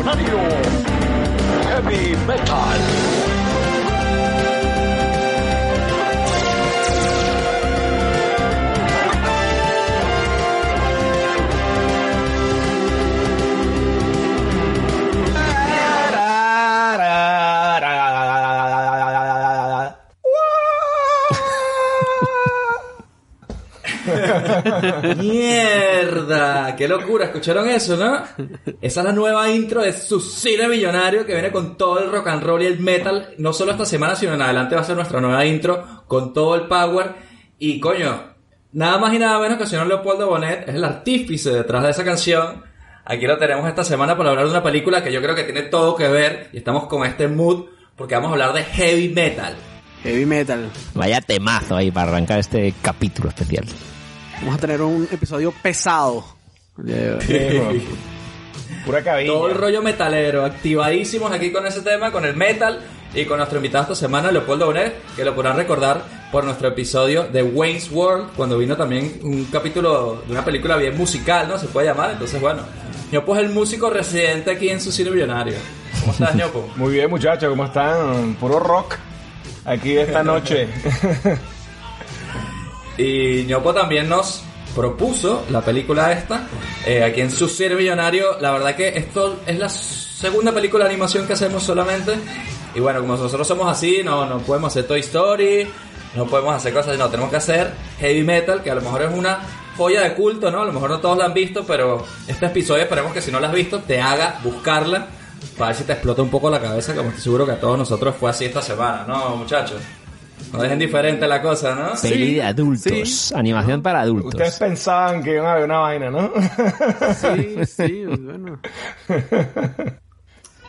Millonario Heavy Metal. ¡Mierda! ¡Qué locura! ¿Escucharon eso, no? Esa es la nueva intro de su cine millonario que viene con todo el rock and roll y el metal. No solo esta semana, sino en adelante va a ser nuestra nueva intro con todo el power. Y coño, nada más y nada menos que el señor Leopoldo Bonet es el artífice detrás de esa canción. Aquí lo tenemos esta semana para hablar de una película que yo creo que tiene todo que ver y estamos con este mood porque vamos a hablar de heavy metal. Heavy metal. Vaya temazo ahí para arrancar este capítulo especial. Vamos a tener un episodio pesado. Pura cabina. Todo el rollo metalero, activadísimos aquí con ese tema, con el metal y con nuestro invitado esta semana, Leopoldo Bonet, que lo podrán recordar por nuestro episodio de Wayne's World, cuando vino también un capítulo de una película bien musical, ¿no? Se puede llamar, entonces bueno. Ñopo es el músico residente aquí en su cine millonario. ¿Cómo estás, Ñopo? Muy bien, muchachos, ¿cómo están? Puro rock aquí esta noche. Y Ñopo también nos propuso la película esta, eh, aquí en su cine millonario. La verdad que esto es la segunda película de animación que hacemos solamente. Y bueno, como nosotros somos así, no, no podemos hacer Toy Story, no podemos hacer cosas, no, tenemos que hacer heavy metal, que a lo mejor es una joya de culto, ¿no? A lo mejor no todos la han visto, pero este episodio esperemos que si no la has visto te haga buscarla para ver si te explota un poco la cabeza, como estoy seguro que a todos nosotros fue así esta semana, ¿no, muchachos? No dejen diferente la cosa, ¿no? Peli de adultos. Animación para adultos. Ustedes pensaban que iban a ver una vaina, ¿no? Sí, sí, bueno.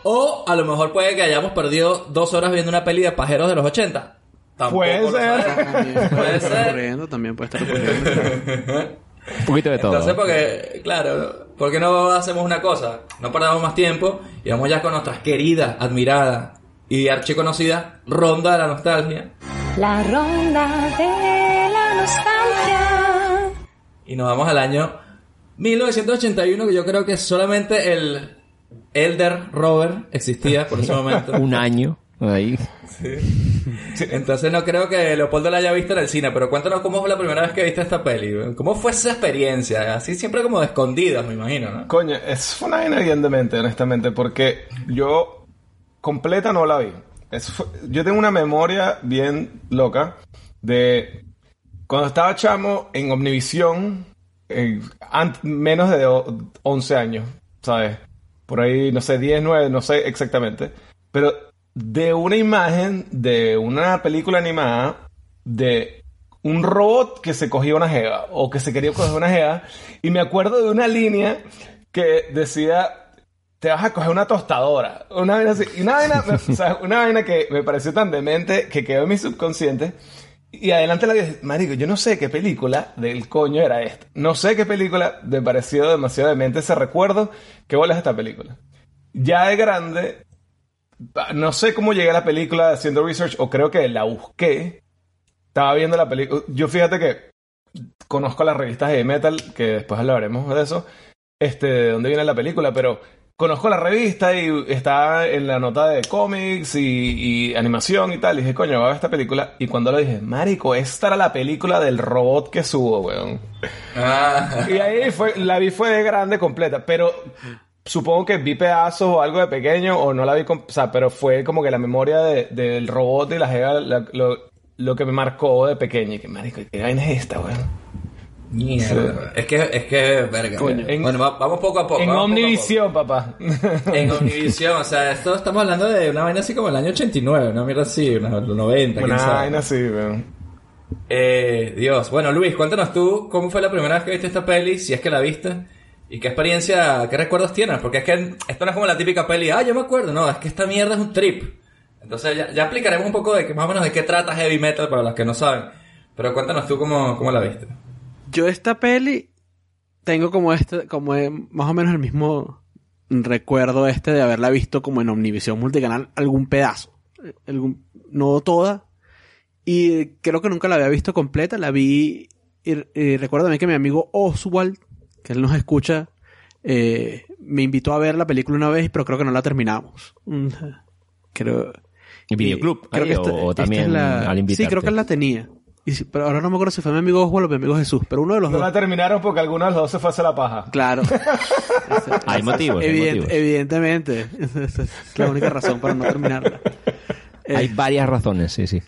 O a lo mejor puede que hayamos perdido dos horas viendo una peli de pajeros de los 80. Tampoco Puede lo ser. Puede ser. ocurriendo, también puede estar ocurriendo. Un poquito de todo. Entonces, porque, claro, ¿por qué no hacemos una cosa? No perdamos más tiempo y vamos ya con nuestras queridas, admiradas y archiconocida Ronda de la Nostalgia. La ronda de la nostalgia. Y nos vamos al año 1981, que yo creo que solamente el Elder Robert existía por ese momento. Un año. Ahí. Entonces no creo que Leopoldo la haya visto en el cine, pero cuéntanos cómo fue la primera vez que viste esta peli. ¿Cómo fue esa experiencia? Así siempre como de escondidas, me imagino, ¿no? Coño, es una vaina bien demente, honestamente, porque yo completa no la vi. Yo tengo una memoria bien loca de cuando estaba chamo en Omnivisión, eh, menos de o- 11 años, ¿sabes? Por ahí, no sé, 10, 9, no sé exactamente. Pero de una imagen de una película animada de un robot que se cogía una jeva o que se quería coger una jeva y me acuerdo de una línea que decía te vas a coger una tostadora una vaina así y una vaina, o sea, una vaina que me pareció tan demente que quedó en mi subconsciente y adelante la dije, marico, yo no sé qué película del coño era esta. No sé qué película me pareció demasiado demente ese recuerdo. ¿Qué bola es esta película? Ya de grande, no sé cómo llegué a la película haciendo research o creo que la busqué. Estaba viendo la película. Yo fíjate que conozco las revistas de metal, que después hablaremos de eso, este, de dónde viene la película, pero conozco la revista y está en la nota de cómics y, y animación y tal. Y dije, coño, voy a ver esta película. Y cuando lo dije, marico, esta era la película del robot que subo, weón. Ah, Y ahí fue, la vi fue de grande completa, pero supongo que vi pedazos o algo de pequeño o no la vi, o sea, pero fue como que la memoria de- del robot y la la- lo, lo que me marcó de pequeño. Y que, marico, ¿qué vaina es esta, weón? Mierda. Es que, es que, verga. Coño. En- bueno, va- vamos poco a poco. En Omnivisión, papá. En Omnivisión, o sea, esto estamos hablando de una vaina así como el año 89, una mierda así, una, los 90, quién Una vaina así, weón. Eh, Dios. Bueno, Luis, cuéntanos tú cómo fue la primera vez que viste esta peli, si es que la viste, y qué experiencia, qué recuerdos tienes, porque es que esto no es como la típica peli, ah, yo me acuerdo, no, es que esta mierda es un trip. Entonces ya, ya explicaremos un poco de que más o menos de qué trata heavy metal para los que no saben. Pero cuéntanos tú cómo, cómo la viste. Yo esta peli tengo como este, como más o menos el mismo recuerdo este de haberla visto como en Omnivisión Multicanal algún pedazo. Algún- no toda. Y creo que nunca la había visto completa. La vi. Y, y recuerdo también que mi amigo Oswald, que él nos escucha, eh, me invitó a ver la película una vez, pero creo que no la terminamos. Mm, Creo. ¿En videoclub? Creo ahí, que o, esta- o esta también es la- al invitarte? Sí, creo que él la tenía. Y pero ahora no me acuerdo si fue mi amigo Oswald o mi amigo Jesús, pero uno de los No dos. la terminaron porque alguno de los dos se fue a hacer la paja. Claro. Hay motivos, hay Evident- motivos. Evidentemente. Esa es la única razón para no terminarla. Eh, Hay varias razones, sí, sí.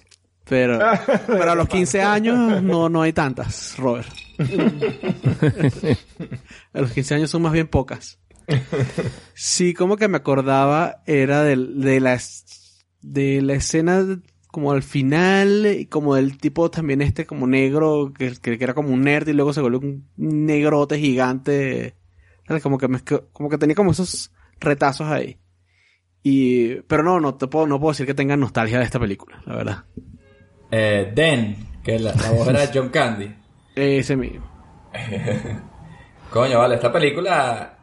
pero, pero a los 15 años no, no hay tantas, Robert. a los 15 años son más bien pocas. Sí, como que me acordaba era del- de, la, de la escena como al final, como del tipo también este como negro, que, que, que era como un nerd y luego se volvió un negrote gigante. Como que, me- como que tenía como esos retazos ahí. Y, pero no, no te puedo, no puedo decir que tenga nostalgia de esta película, la verdad. Eh, Den, que la, la voz era de John Candy. Ese mismo. Coño, vale, esta película.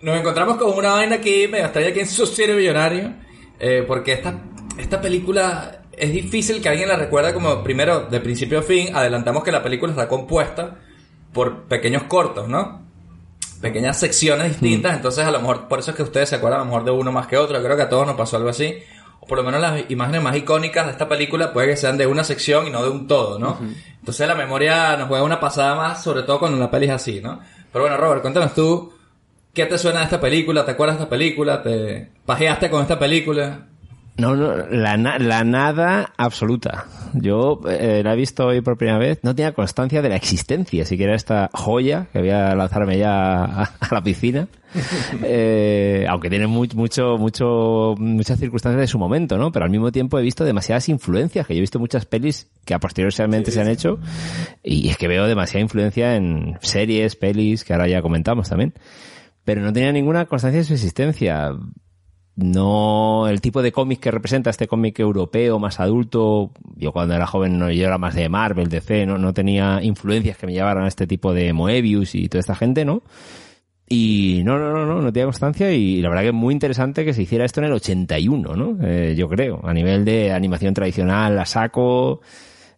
Nos encontramos con una vaina aquí, medio extraña aquí en Sociedad Millonario. eh, porque esta, esta película es difícil que alguien la recuerde como, primero, de principio a fin. Adelantamos que la película está compuesta por pequeños cortos, ¿no? Pequeñas secciones distintas. Entonces, a lo mejor, por eso es que ustedes se acuerdan a lo mejor de uno más que otro. Creo que a todos nos pasó algo así. O por lo menos las imágenes más icónicas de esta película puede que sean de una sección y no de un todo, ¿no? Entonces la memoria nos juega una pasada más, sobre todo cuando la peli es así, ¿no? Pero bueno, Robert, cuéntanos tú, ¿qué te suena de esta película? ¿Te acuerdas de esta película? ¿Te pajeaste con esta película? No, no, la, la nada absoluta. Yo eh, la he visto hoy por primera vez. No tenía constancia de la existencia, siquiera esta joya que voy a lanzarme ya a, a la piscina. Eh, aunque tiene mu- mucho, mucho, muchas circunstancias de su momento, ¿no? Pero al mismo tiempo he visto demasiadas influencias, que yo he visto muchas pelis que a posteriormente se han hecho. Y es que veo demasiada influencia en series, pelis, que ahora ya comentamos también. Pero no tenía ninguna constancia de su existencia no el tipo de cómic que representa este cómic europeo más adulto yo cuando era joven no yo era más de Marvel DC no no tenía influencias que me llevaran a este tipo de Moebius y toda esta gente no y no no no no no tenía constancia y la verdad que es muy interesante que se hiciera esto en el 81 no Eh, yo creo a nivel de animación tradicional a saco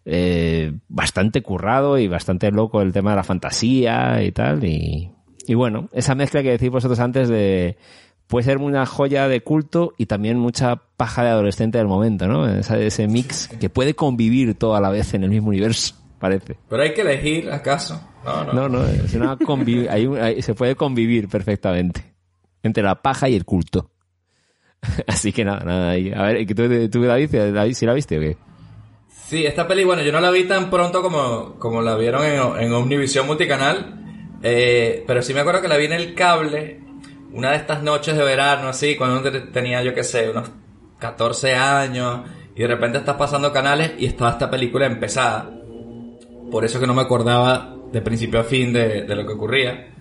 eh, bastante currado y bastante loco el tema de la fantasía y tal y y bueno esa mezcla que decís vosotros antes de puede ser una joya de culto y también mucha paja de adolescente del momento, ¿no? Esa- ese mix que puede convivir todo a la vez en el mismo universo, parece. Pero hay que elegir, ¿acaso? No, no. No, no, es una hay se puede convivir perfectamente entre la paja y el culto. Así que nada, nada. ahí. A ver, ¿tú, tú David, David, ¿sí la viste o qué? Sí, esta peli, bueno, yo no la vi tan pronto como, como la vieron en, en Omnivisión Multicanal, eh, pero sí me acuerdo que la vi en el cable una de estas noches de verano, así, cuando tenía, yo qué sé, unos 14 años, y de repente estás pasando canales y estaba esta película empezada. Por eso que no me acordaba de principio a fin de, de lo que ocurría.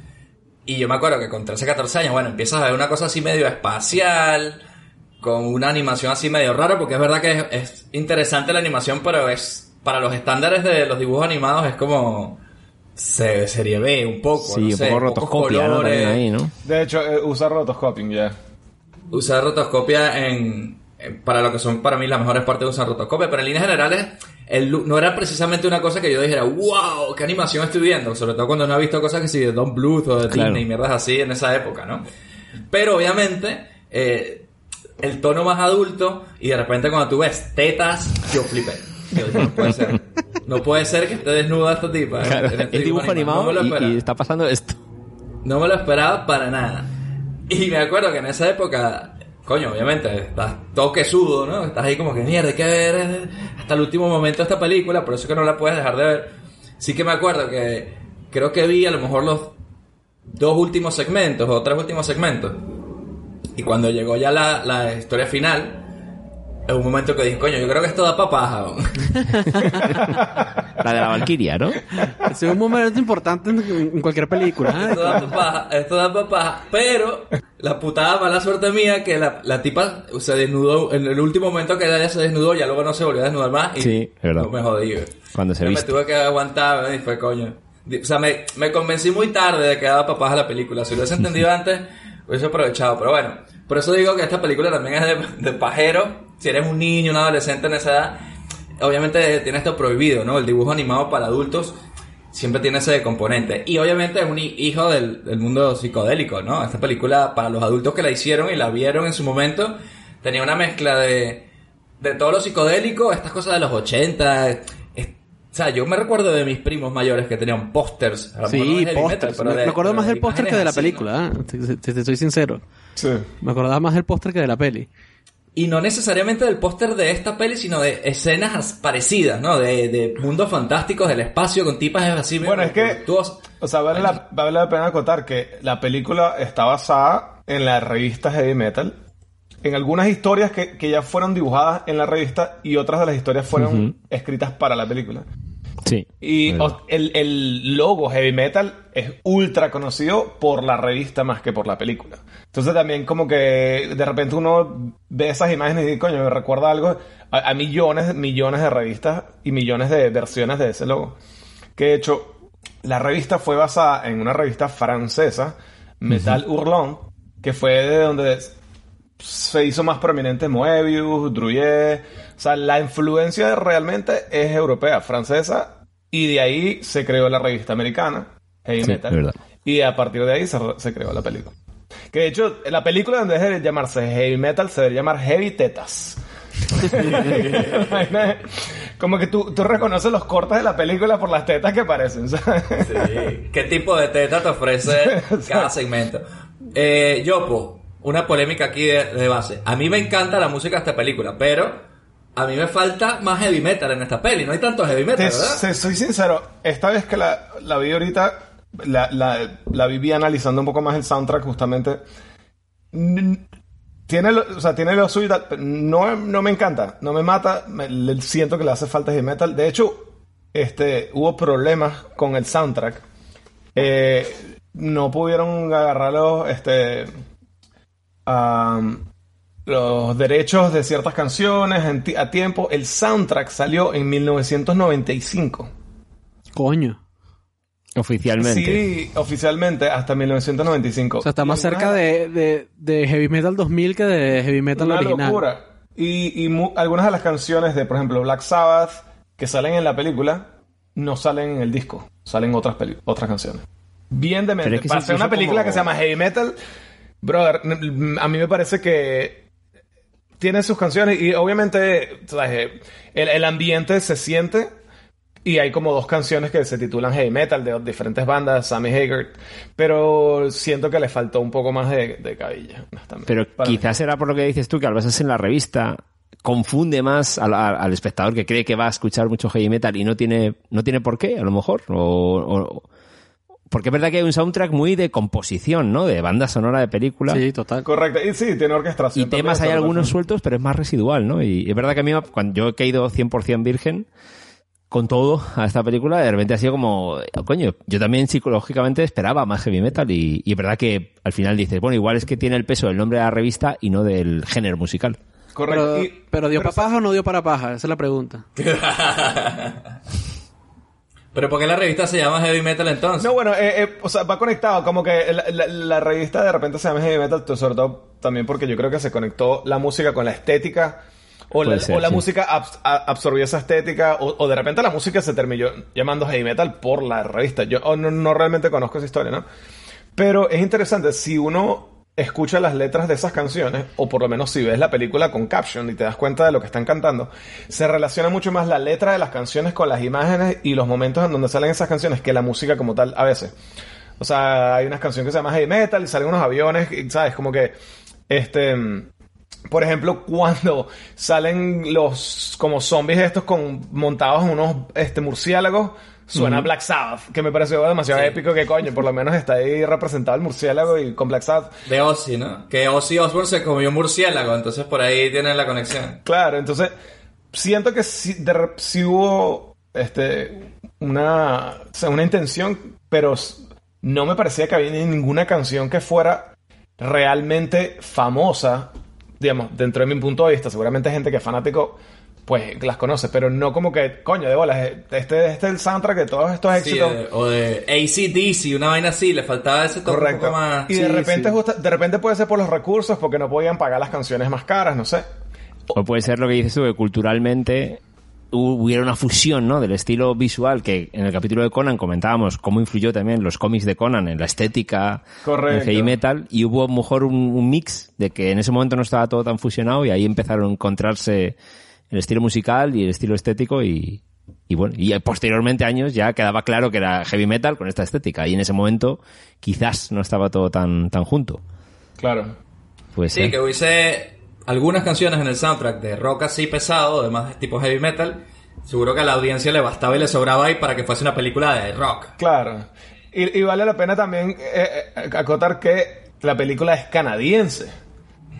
Y yo me acuerdo que con 13, 14 años, bueno, empiezas a ver una cosa así medio espacial, con una animación así medio rara, porque es verdad que es, es interesante la animación, pero es para los estándares de los dibujos animados es como se, serie B un poco, Sí, no un sé, poco rotoscopia, ¿no? ahí, ¿no? De hecho, eh, usa rotoscoping ya. usar rotoscopia en, en- para lo que son para mí las mejores partes de usar rotoscopia, pero en líneas generales el no era precisamente una cosa que yo dijera, wow, qué animación estoy viendo, sobre todo cuando no he visto cosas que si de Don Bluth o de Claro. Disney, mierdas así en esa época, ¿no? Pero obviamente eh, el tono más adulto y de repente cuando tú ves tetas, yo flipé. Yo dije, no puede ser. No puede ser que esté desnuda esta tipa. ¿eh? Claro, este dibujo animado No y- está pasando esto. No me lo esperaba para nada. Y me acuerdo que en esa época, coño, obviamente, estás todo quesudo, ¿no? Estás ahí como que mierda, hay que ver eh, hasta el último momento esta película, por eso que no la puedes dejar de ver. Sí que me acuerdo que, creo que vi a lo mejor los dos últimos segmentos o tres últimos segmentos. Y cuando llegó ya la, la historia final, en un momento que dije, coño, yo creo que esto da papaja. La de la Valquiria, ¿no? Es un momento importante en, cualquier película. ¿eh? esto da papaja, esto da papaja. Pero la putada mala suerte mía que la, la tipa se desnudó en el último momento que ella se desnudó, ya luego no se volvió a desnudar más. Y Sí, es verdad. no me jodí. Cuando se Yo me tuve que aguantar y fue coño. O sea, me, me convencí muy tarde de que daba papaja la película. Si lo hubiese entendido antes, hubiese aprovechado. Pero bueno, por eso digo que esta película también es de, de pajero. Si eres un niño, un adolescente en esa edad, obviamente tiene esto prohibido, ¿no? El dibujo animado para adultos siempre tiene ese componente. Y obviamente es un hi- hijo del, del mundo psicodélico, ¿no? Esta película, para los adultos que la hicieron y la vieron en su momento, tenía una mezcla de, de todo lo psicodélico, estas cosas de los 80. es- o sea, yo me recuerdo de mis primos mayores que tenían pósters. no Sí, pósters. Me, me acuerdo más de del póster que de la ¿no? película. ¿eh? Te, te- te soy sincero. Sí. Me acordaba más del póster que de la peli. Y no necesariamente del póster de esta peli, sino de escenas as- parecidas, ¿no? De, de mundos fantásticos del espacio con tipas así. Bueno, es que-. O sea, vale la, vale la pena acotar que la película está basada en la revista Heavy Metal. En algunas historias que, que ya fueron dibujadas en la revista y otras de las historias fueron escritas para la película. Sí. Y el, el logo Heavy Metal es ultra conocido por la revista más que por la película. Entonces también como que de repente uno ve esas imágenes y dice, coño, me recuerda algo a, a millones, millones de revistas y millones de versiones de ese logo. Que de hecho, la revista fue basada en una revista francesa, Metal Hurlon, que fue de donde se hizo más prominente Moebius, Druyé. O sea, la influencia realmente es europea, francesa, y de ahí se creó la revista americana, Heavy Sí, Metal. Y a partir de ahí se, se creó la película. Que de hecho, la película en vez de llamarse Heavy Metal se debería llamar Heavy Tetas. Como que tú, tú reconoces los cortes de la película por las tetas que parecen, ¿sabes? Sí. ¿Qué tipo de teta te ofrece cada segmento? Eh, Yopo, una polémica aquí de, de base. A mí me encanta la música de esta película, pero a mí me falta más heavy metal en esta peli. No hay tanto heavy metal, Te, ¿verdad? te soy sincero, esta vez que la, la vi ahorita, la, la, la viví analizando un poco más el soundtrack justamente. Tiene lo, o sea, tiene lo suyo, y tal, pero no, no me encanta, no me mata, me- le- siento que le hace falta heavy metal. De hecho, este, hubo problemas con el soundtrack. Eh, no pudieron agarrarlo, este, am, los derechos de ciertas canciones a tiempo. El soundtrack salió en 1995. Coño. Oficialmente. Sí, oficialmente hasta 1995. O sea, está más cerca de, de, de Heavy Metal 2000 que de Heavy Metal una original. locura. Y, y mu- algunas de las canciones de, por ejemplo, Black Sabbath, que salen en la película, no salen en el disco. Salen otras, peli- otras canciones. Bien de que Para hacer una película como- que se llama Heavy Metal, brother, a mí me parece que tiene sus canciones y obviamente ¿sabes? El, el ambiente se siente y hay como dos canciones que se titulan Heavy Metal de diferentes bandas, Sammy Hagar, pero siento que le faltó un poco más de, de cabilla. Pero Para mí. quizás era por lo que dices tú, que al basarse en la revista confunde más al, al- al espectador que cree que va a escuchar mucho heavy metal y no tiene, no tiene por qué, a lo mejor. O, o- porque es verdad que hay un soundtrack muy de composición, ¿no? De banda sonora de película. Sí, total. Correcto, y sí, tiene orquestación. Y temas hay algunos sueltos, pero es más residual, ¿no? Y es verdad que a mí, cuando yo he caído 100% virgen con todo a esta película, de repente ha sido como, oh, coño, yo también psicológicamente esperaba más heavy metal y, y es verdad que al final dices, bueno, igual es que tiene el peso del nombre de la revista y no del género musical. Correcto. Pero, pero ¿dio pero para paja o no dio para paja? Esa es la pregunta. Pero ¿por qué la revista se llama Heavy Metal entonces? No, bueno, eh, eh, o sea, va conectado, como que la, la- la revista de repente se llama Heavy Metal, sobre todo también porque yo creo que se conectó la música con la estética, o la, Puede ser, o la sí. música abs- a- absorbió esa estética, o, o de repente la música se terminó llamando Heavy Metal por la revista. Yo oh, no, no realmente conozco esa historia, ¿no? Pero es interesante, si uno escucha las letras de esas canciones, o por lo menos si ves la película con caption y te das cuenta de lo que están cantando, se relaciona mucho más la letra de las canciones con las imágenes y los momentos en donde salen esas canciones que la música como tal a veces. O sea, hay unas canciones que se llama Heavy Metal y salen unos aviones, ¿sabes? Como que, este... Por ejemplo, cuando salen los como zombies estos con montados en unos este, murciélagos, suena Black Sabbath, que me pareció demasiado épico que coño, por lo menos está ahí representado el murciélago y con Black Sabbath. De Ozzy, ¿no? Que Ozzy Osbourne se comió un murciélago, entonces por ahí tienen la conexión. Claro, entonces siento que sí, de rep- sí hubo este, una, o sea, una intención, pero no me parecía que había ni ninguna canción que fuera realmente famosa, digamos, dentro de mi punto de vista. Seguramente gente que es fanático, pues las conoce, pero no como que, coño, de bolas, este, este es el soundtrack de todos estos éxitos. o de ACDC, una vaina así, le faltaba ese toque un Correcto. poco más... y de Sí, repente, sí. justa- de repente puede ser por los recursos, porque no podían pagar las canciones más caras, no sé. O puede ser lo que dices tú, que culturalmente hu- hubiera una fusión, ¿no? Del estilo visual que en el capítulo de Conan comentábamos cómo influyó también los cómics de Conan en la estética Correcto. del heavy metal y hubo mejor un, un mix de que en ese momento no estaba todo tan fusionado y ahí empezaron a encontrarse el estilo musical y el estilo estético y, y bueno, y posteriormente años ya quedaba claro que era heavy metal con esta estética y en ese momento quizás no estaba todo tan, tan junto. Claro. Pues Sí, que hubiese algunas canciones en el soundtrack de rock así pesado, además de tipo heavy metal, seguro que a la audiencia le bastaba y le sobraba ahí para que fuese una película de rock. Claro. Y, y vale la pena también eh, eh, acotar que la película es canadiense.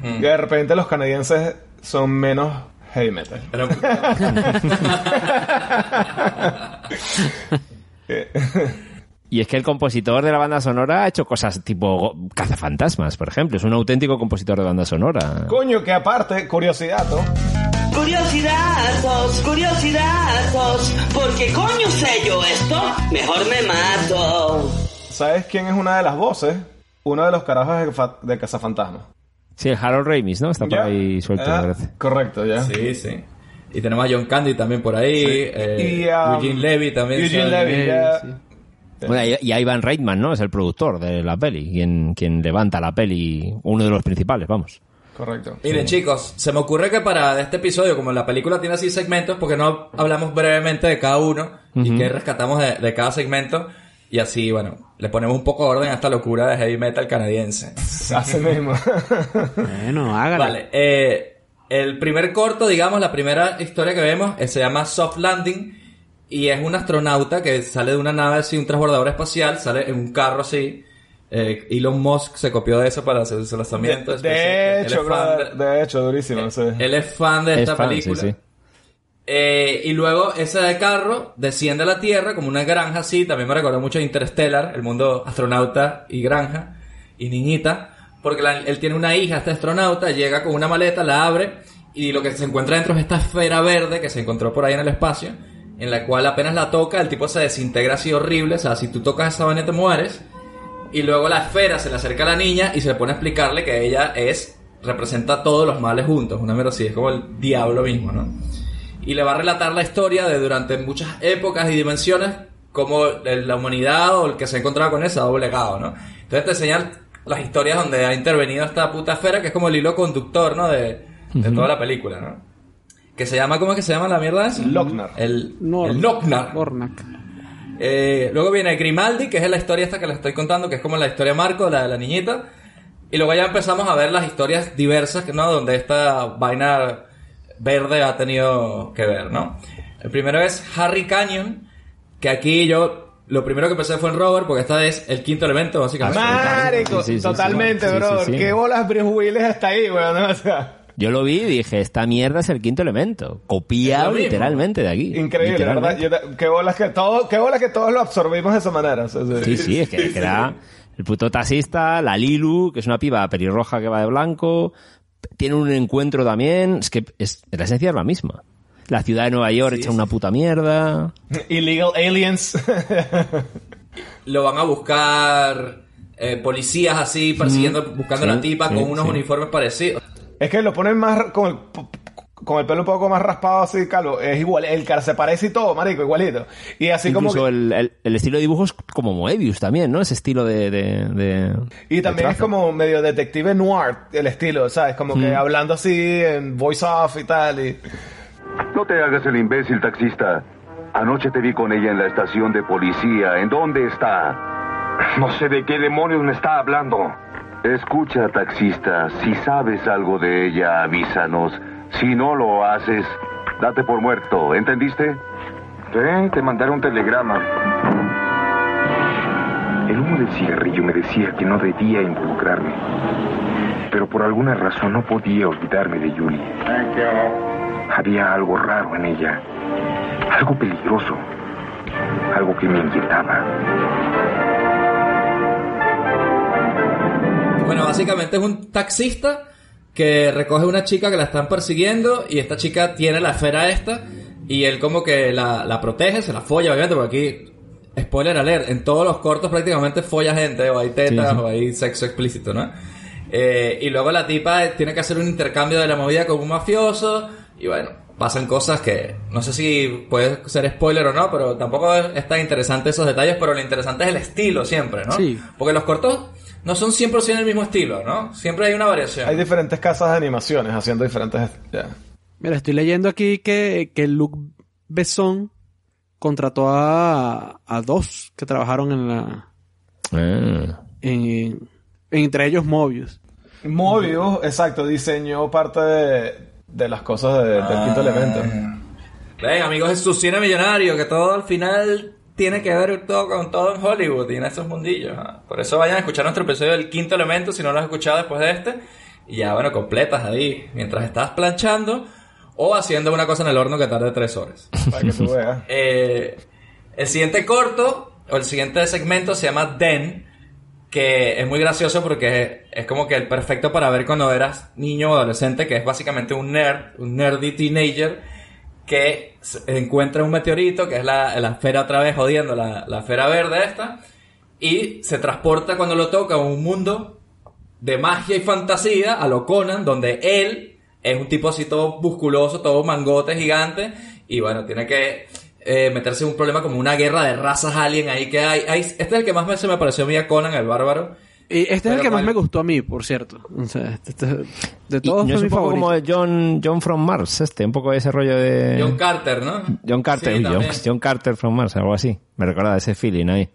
Hmm. Y de repente los canadienses son menos heavy metal. Pero- Y es que el compositor de la banda sonora ha hecho cosas tipo cazafantasmas, por ejemplo. Es un auténtico compositor de banda sonora. Coño, que aparte, curiosidad, ¿no? Curiosidazos, curiosidazos, ¿por qué coño sé yo esto? Mejor me mato. ¿Sabes quién es una de las voces? Uno de los carajos de, de Cazafantasmas. Sí, el Harold Ramis, ¿no? Está por ¿Ya? ahí suelto, Ah, me parece. Correcto, ya. sí, sí. Y tenemos a John Candy también por ahí, eh, Y, um, Eugene Levy también. Eugene. Levy, ya. sí. Bueno, y, a Ivan Reitman, ¿no? Es el productor de la peli, quien, quien levanta la peli, uno de los principales, vamos. Correcto. Miren chicos, se me ocurre que para este episodio, como la película tiene así segmentos, porque no hablamos brevemente de cada uno y que rescatamos de, de cada segmento y así, bueno, le ponemos un poco de orden a esta locura de heavy metal canadiense. Así mismo. Bueno, hágale. Vale, eh, el primer corto, digamos, la primera historia que vemos eh, se llama Soft Landing y es un astronauta que sale de una nave así, un transbordador espacial, sale en un carro así. Eh, Elon Musk se copió de eso para hacer su lanzamiento. de, SpaceX. de Él hecho, es fan brother, de- de hecho, durísimo. sí. él es fan de Es esta fan, película. sí, sí. Eh, y luego ese carro desciende a la Tierra como una granja así. También me recordó mucho Interstellar, el mundo astronauta y granja y niñita. Porque él tiene una hija, este astronauta, llega con una maleta, la abre y lo que se encuentra dentro es esta esfera verde que se encontró por ahí en el espacio. En la cual apenas la toca, el tipo se desintegra así horrible. O sea, si tú tocas esa vaina te mueres. Y luego la esfera se le acerca a la niña y se le pone a explicarle que ella es, representa todos los males juntos. Una mero así, es como el diablo mismo, ¿no? Y le va a relatar la historia de durante muchas épocas y dimensiones cómo la humanidad o el que se ha encontrado con él se ha doblegado, ¿no? Entonces te enseñan las historias donde ha intervenido esta puta esfera que es como el hilo conductor, ¿no? De, de toda la película, ¿no? Que se llama, ¿cómo es que se llama la mierda esa? Lochnar. El, Nor- el Lochnar. Eh, luego viene Grimaldi, que es la historia esta que les estoy contando, que es como la historia marco, la de la niñita. Y luego ya empezamos a ver las historias diversas, ¿no? Donde esta vaina verde ha tenido que ver, ¿no? El primero es Harry Canyon, que aquí yo lo primero que pensé fue en Robert, porque esta es el quinto elemento, básicamente. Marico, Sí, sí, sí, totalmente, sí, sí, bro. sí, sí. ¿Qué bolas Willis hasta ahí, weón? O sea, Yo lo vi y dije, esta mierda es el quinto elemento. Copiado literalmente de aquí. increíble, ¿verdad? Qué bolas que todos, qué bolas que todos lo absorbimos de esa manera. o sea, Sí, sí, es que, que era el puto taxista, la Lilu, que es una piba pelirroja que va de blanco, tiene un encuentro también, es que es, la esencia es la misma. La ciudad de Nueva York hecha una puta mierda. Illegal aliens. Lo van a buscar eh, policías así, persiguiendo, buscando a Sí, la tipa sí, con unos sí. uniformes parecidos. es que lo ponen más con el, con el pelo un poco más raspado así, calvo. Es igual, el cara se parece y todo, marico, igualito. Y así como Incluso que- el, el- el estilo de dibujo es como Moebius también, ¿no? Ese estilo de... de- de- Y de también es trazo. como medio detective noir el estilo, ¿sabes? Como que hablando así en voice off y tal. Y... No te hagas el imbécil, taxista. Anoche te vi con ella en la estación de policía. ¿En dónde está? No sé de qué demonios me está hablando. Escucha, taxista. Si sabes algo de ella, avísanos. Si no lo haces, date por muerto. ¿Entendiste? ¿Eh? Te mandaré un telegrama. El humo del cigarrillo me decía que no debía involucrarme. Pero por alguna razón no podía olvidarme de Yuli. Había algo raro en ella. Algo peligroso. Algo que me inquietaba. Bueno, básicamente es un taxista que recoge una chica que la están persiguiendo y esta chica tiene la esfera esta y él como que la, la protege, se la folla, obviamente, porque aquí, spoiler alert, en todos los cortos prácticamente folla gente, o hay tetas, Sí, sí. o hay sexo explícito, ¿no? Eh, y luego la tipa tiene que hacer un intercambio de la movida con un mafioso y bueno, pasan cosas que no sé si puede ser spoiler o no, pero tampoco es tan interesante esos detalles, pero lo interesante es el estilo siempre, ¿no? Sí. Porque los cortos no son 100% el mismo estilo, ¿no? Siempre hay una variación. Hay diferentes casas de animaciones haciendo diferentes... ya. Mira, estoy leyendo aquí que, que Luc Besson contrató a, a dos que trabajaron en la... Ah. En, entre ellos Mobius. Mobius, exacto, diseñó parte de, de las cosas de- del quinto elemento. Ven, amigos, es su cine millonario, que todo al final tiene que ver todo con todo en Hollywood y en esos mundillos. ¿ah? Por eso vayan a escuchar nuestro episodio del quinto elemento si no lo has escuchado después de este. Y ya, bueno, completas ahí, mientras estás planchando o haciendo una cosa en el horno que tarde tres horas. Para que tú veas. Eh, el siguiente corto, o el siguiente segmento se llama Den, que es muy gracioso porque es, es como que el perfecto para ver cuando eras niño o adolescente, que es básicamente un nerd, un nerdy teenager, que encuentra un meteorito, que es la, la esfera otra vez jodiendo, la, la esfera verde esta, y se transporta cuando lo toca a un mundo de magia y fantasía a lo Conan, donde él es un tipo así todo musculoso, todo mangote gigante, y bueno, tiene que eh, meterse en un problema como una guerra de razas alien ahí que hay. este es el que más me, me pareció a mí a Conan, el bárbaro. Y este es el que más me gustó a mí, por cierto. O sea, este- este- de Y todos fue es mi un poco favorito. como John, John from Mars, este, un poco ese rollo de... John Carter, ¿no? John Carter, Sí, uy, John. John Carter from Mars, algo así. Me recuerda ese feeling ahí.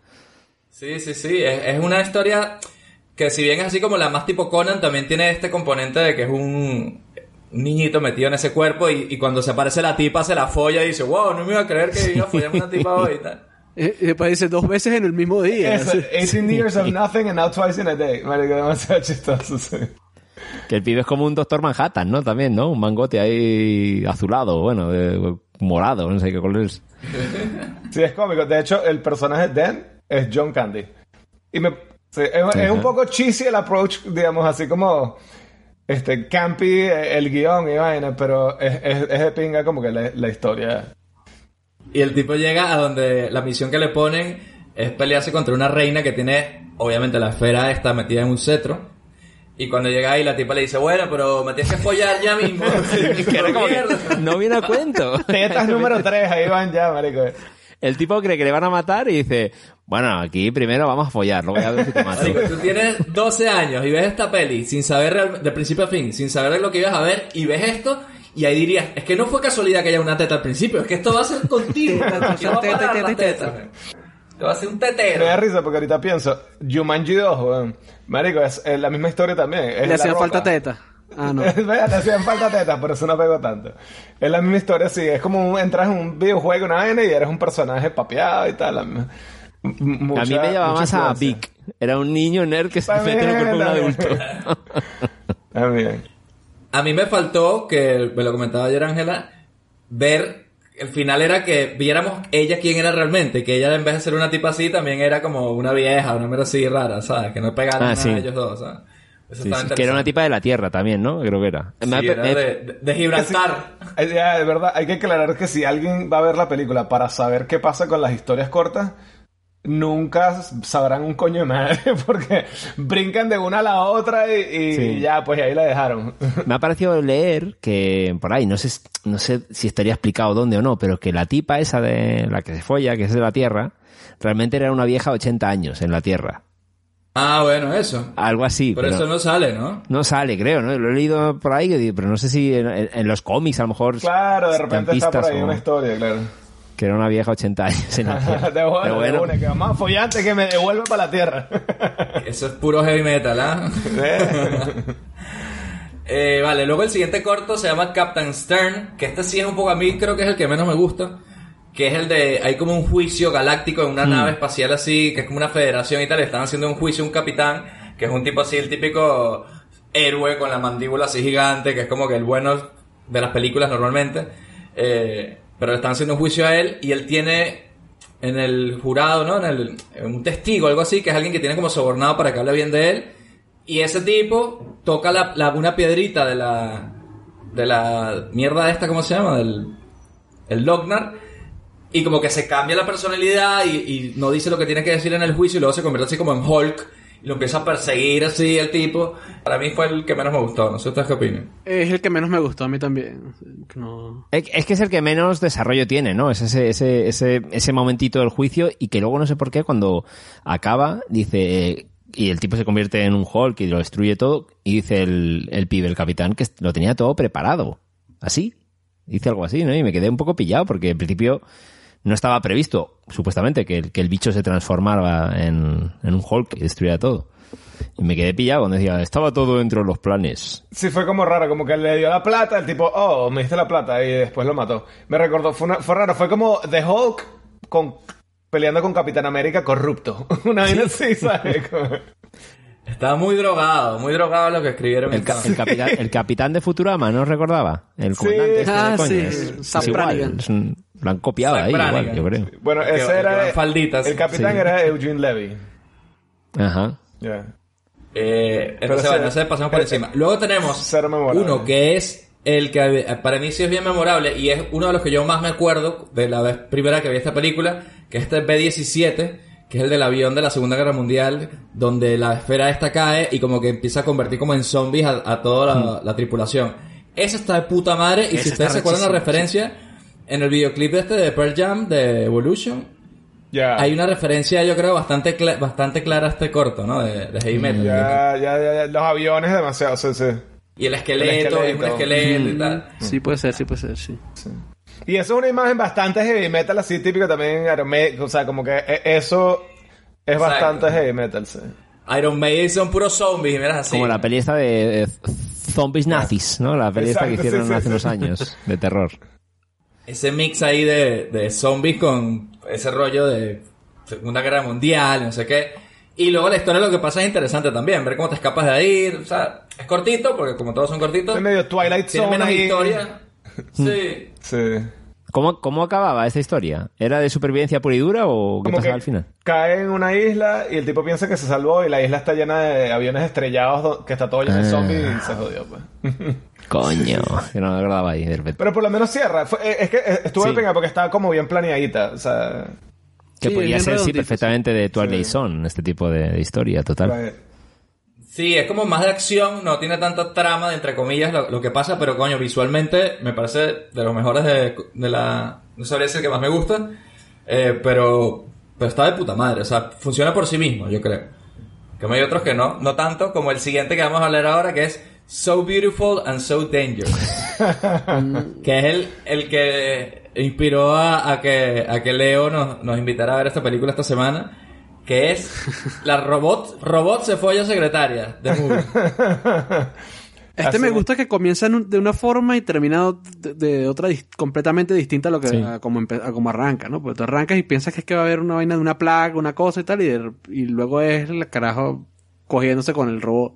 Sí, sí, sí. Es, es una historia que si bien es así como la más tipo Conan, también tiene este componente de que es un, un niñito metido en ese cuerpo y, y cuando se aparece la tipa se la folla y dice, wow, no me iba a creer que iba a follarme una tipa hoy y tal. Eh, Y después dice dos veces en el mismo día. Es así. 18 years of nothing and now twice in a day. Marico, demasiado chistoso, sí. Que el pibe es como un Doctor Manhattan, ¿no? También, ¿no? Un mangote ahí azulado, bueno, de, morado, no sé qué color es. Sí, es cómico. De hecho, el personaje de Dan es John Candy. Y me, sí, es, es un poco cheesy el approach, digamos, así como este campy eh, el guion y vaina, pero es, es, es de pinga como que la, la historia. Y el tipo llega a donde la misión que le ponen es pelearse contra una reina que tiene, obviamente, la esfera esta metida en un cetro. Y cuando llega ahí, la tipa le dice, bueno, pero me tienes que follar ya mismo. Que era como que Mierda. no viene a cuento. Tetas número 3, ahí van ya, marico. El tipo cree que le van a matar y dice, bueno, aquí primero vamos a follar, luego ya veo si te mato. Marico, tú tienes 12 años y ves esta peli sin saber de principio a fin, sin saber de lo que ibas a ver, y ves esto, y ahí dirías, es que no fue casualidad que haya una teta al principio, es que esto va a ser continuo. Teta, teta, teta. teta. Te va a ser un Me da tetero. risa porque ahorita pienso, Jumanji 2, weón. Marico, es, es la misma historia también. Es Le la hacía ropa. falta teta. Ah, no. Le hacían falta tetas, por eso no pegó tanto. Es la misma historia, sí. Es como un- entras en un videojuego, una vaina, y eres un personaje papeado y tal. la misma- m- mucha- a mí me llamaba mucha más a. Vic. Era un niño nerd que se mete en el cuerpo de un adulto. También. A mí me faltó, que me lo comentaba ayer Ángela, ver, el final era que viéramos ella quién era realmente, que ella en vez de ser una tipa así, también era como una vieja, una mera así rara, ¿sabes? Que no pegaran Ah, nada sí. ellos dos, ¿sabes? Eso Sí, que era una tipa de la Tierra también, ¿no? Creo que era. Sí, Me- era me- de, Gibraltar. Ya, de verdad, hay que aclarar que si alguien va a ver la película para saber qué pasa con las historias cortas, nunca sabrán un coño de madre porque brincan de una a la otra y, y Sí. ya, pues ahí la dejaron. Me ha parecido leer que por ahí, no sé, no sé si estaría explicado dónde o no, pero que la tipa esa de la que se folla, que es de la Tierra, realmente era una vieja de 80 años en la Tierra. Ah, bueno, eso. Algo así. Pero pero eso no sale, ¿no? no sale, creo, ¿no? Lo he leído por ahí, pero no sé si en, los cómics a lo mejor claro, de repente está por ahí o- una historia, claro. Que era una vieja de 80 años en la Tierra. de bueno, de bueno, una, que más follante que me devuelve para la tierra. Eso es puro heavy metal, ¿ah? Eh, vale, luego el siguiente corto se llama Captain Stern, que este sí es un poco a mí, creo que es el que menos me gusta. que es el de, hay como un juicio galáctico en una nave espacial así, que es como una federación y tal, están haciendo un juicio a un capitán, que es un tipo así, el típico héroe con la mandíbula así gigante, que es como que el bueno de las películas normalmente, eh, pero le están haciendo un juicio a él y él tiene en el jurado, ¿no? En el, en un testigo, algo así, que es alguien que tiene como sobornado para que hable bien de él. Y ese tipo toca la, la- una piedrita de la, de la mierda esta, ¿cómo se llama? Del el Lognar. Y como que se cambia la personalidad y, y no dice lo que tiene que decir en el juicio y luego se convierte así como en Hulk y lo empieza a perseguir así el tipo. Para mí fue el que menos me gustó, no sé ustedes qué opinan. Es el que menos me gustó a mí también. No... Es es que es el que menos desarrollo tiene, ¿no? Es ese, ese, ese, ese momentito del juicio y que luego no sé por qué cuando acaba dice y el tipo se convierte en un Hulk y lo destruye todo y dice el, el pibe, el capitán, que lo tenía todo preparado. Así. Dice algo así, ¿no? Y me quedé un poco pillado porque en principio no estaba previsto, supuestamente, que el, que el bicho se transformara en, en un Hulk y destruyera todo. Y me quedé pillado cuando decía, estaba todo dentro de los planes. Sí, fue como raro, como que le dio la plata, el tipo, oh, me diste la plata, y después lo mató. Me recordó, fue, una- fue raro, fue como The Hulk con, peleando con Capitán América corrupto. Una vaina así, ¿sabes? Estaba muy drogado, muy drogado lo que escribieron. El, ca- el capitán, el capitán de Futurama, ¿no recordaba? El comandante este de Ah, coña. sí, Es- Sam es igual, es un- lo han copiado Sam ahí, igual, Brannigan. yo creo. Bueno, ese que era... falditas. El capitán Sí. era Eugene Levy. Ajá. Ya. Eh, entonces, bueno, ese pasamos por eh, encima. Luego tenemos cero memorable. uno que es el que para mí sí es bien memorable y es uno de los que yo más me acuerdo de la vez primera que vi esta película, que es este B-17, que es el del avión de la Segunda Guerra Mundial, donde la esfera esta cae y como que empieza a convertir como en zombies a, a toda la, la tripulación. Ese está de puta madre y Ese si ustedes se acuerdan la referencia, en el videoclip este de Pearl Jam de Evolution, hay una referencia yo creo bastante, cla- bastante clara a este corto, ¿no? De, de Heavy Metal. Ya, ya, ya. Los aviones demasiado, sí, sí. Y el esqueleto, El y un esqueleto. y tal. Sí, puede ser, sí, puede ser, sí. Y eso es una imagen bastante heavy metal, así típico también, Iron Maiden, o sea, como que e- eso es Exacto. bastante heavy metal, sí. Iron Maiden son puros zombies, miras así. Como la peli esta de eh, Zombies Nazis, ¿no? La peli esta que hicieron sí, sí, hace sí. unos años, de terror. Ese mix ahí de, de zombies con ese rollo de Segunda Guerra Mundial, no sé qué. Y luego la historia lo que pasa es interesante también, ver cómo te escapas de ahí. O sea, es cortito, porque como todos son cortitos, Es medio Twilight tiene Zone menos ahí. historia. Sí. Sí. ¿Cómo, ¿Cómo acababa esta historia? ¿Era de supervivencia pura y dura o qué Como pasaba que al final? cae en una isla y el tipo piensa que se salvó y la isla está llena de aviones estrellados do- que está todo lleno de Ah. zombies y se jodió, pues. Coño, que no me acordaba ahí de repente. Pero por lo menos cierra. Fue- eh, es que eh, estuvo Sí. de pena porque estaba como bien planeadita. O sea, Que Sí, podía ser, sí, perfectamente de Twilight Zone, este tipo de, de historia, total. pues, Sí, es como más de acción, no tiene tanta trama, de, entre comillas, lo, lo que pasa, pero coño, visualmente me parece de los mejores de, de la... No sabría decir que más me gusta, eh, pero, pero está de puta madre, o sea, funciona por sí mismo, yo creo. Que hay otros que no, no tanto, como el siguiente que vamos a hablar ahora, que es So Beautiful and So Dangerous. que es el, el que inspiró a, a que, a que Leo nos, nos invitara a ver esta película esta semana, que es la robot, robot se folla secretaria de movie. Este me gusta que comienza de una forma y termina de, de otra dis- completamente distinta a lo que Sí. a como, a como arranca, ¿no? Porque tú arrancas y piensas que es que va a haber una vaina de una plaga, una cosa y tal, y, de- y luego es el carajo cogiéndose con el robot.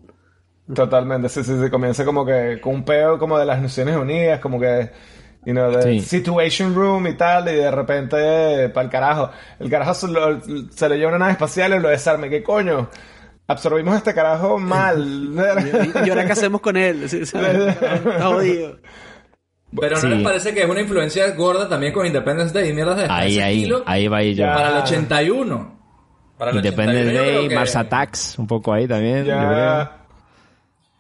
Totalmente, sí, sí, sí. Comienza como que con un peo como de las Naciones Unidas, como que, you know, Sí. Situation Room y tal, y de repente, para el carajo. El carajo se, lo- se le lleva una nave espacial y lo desarme. ¿Qué coño? Absorbimos este carajo mal. Y, y ahora qué hacemos con él? Está jodido. Pero ¿no Sí. les parece que es una influencia gorda también con Independence Day y mierdas de Ahí, ese ahí, estilo? ahí va yo. Ya. Para el 81. Para el Independence 81 yo creo Day, que- Mars Attacks, un poco ahí también, yo creo. ya.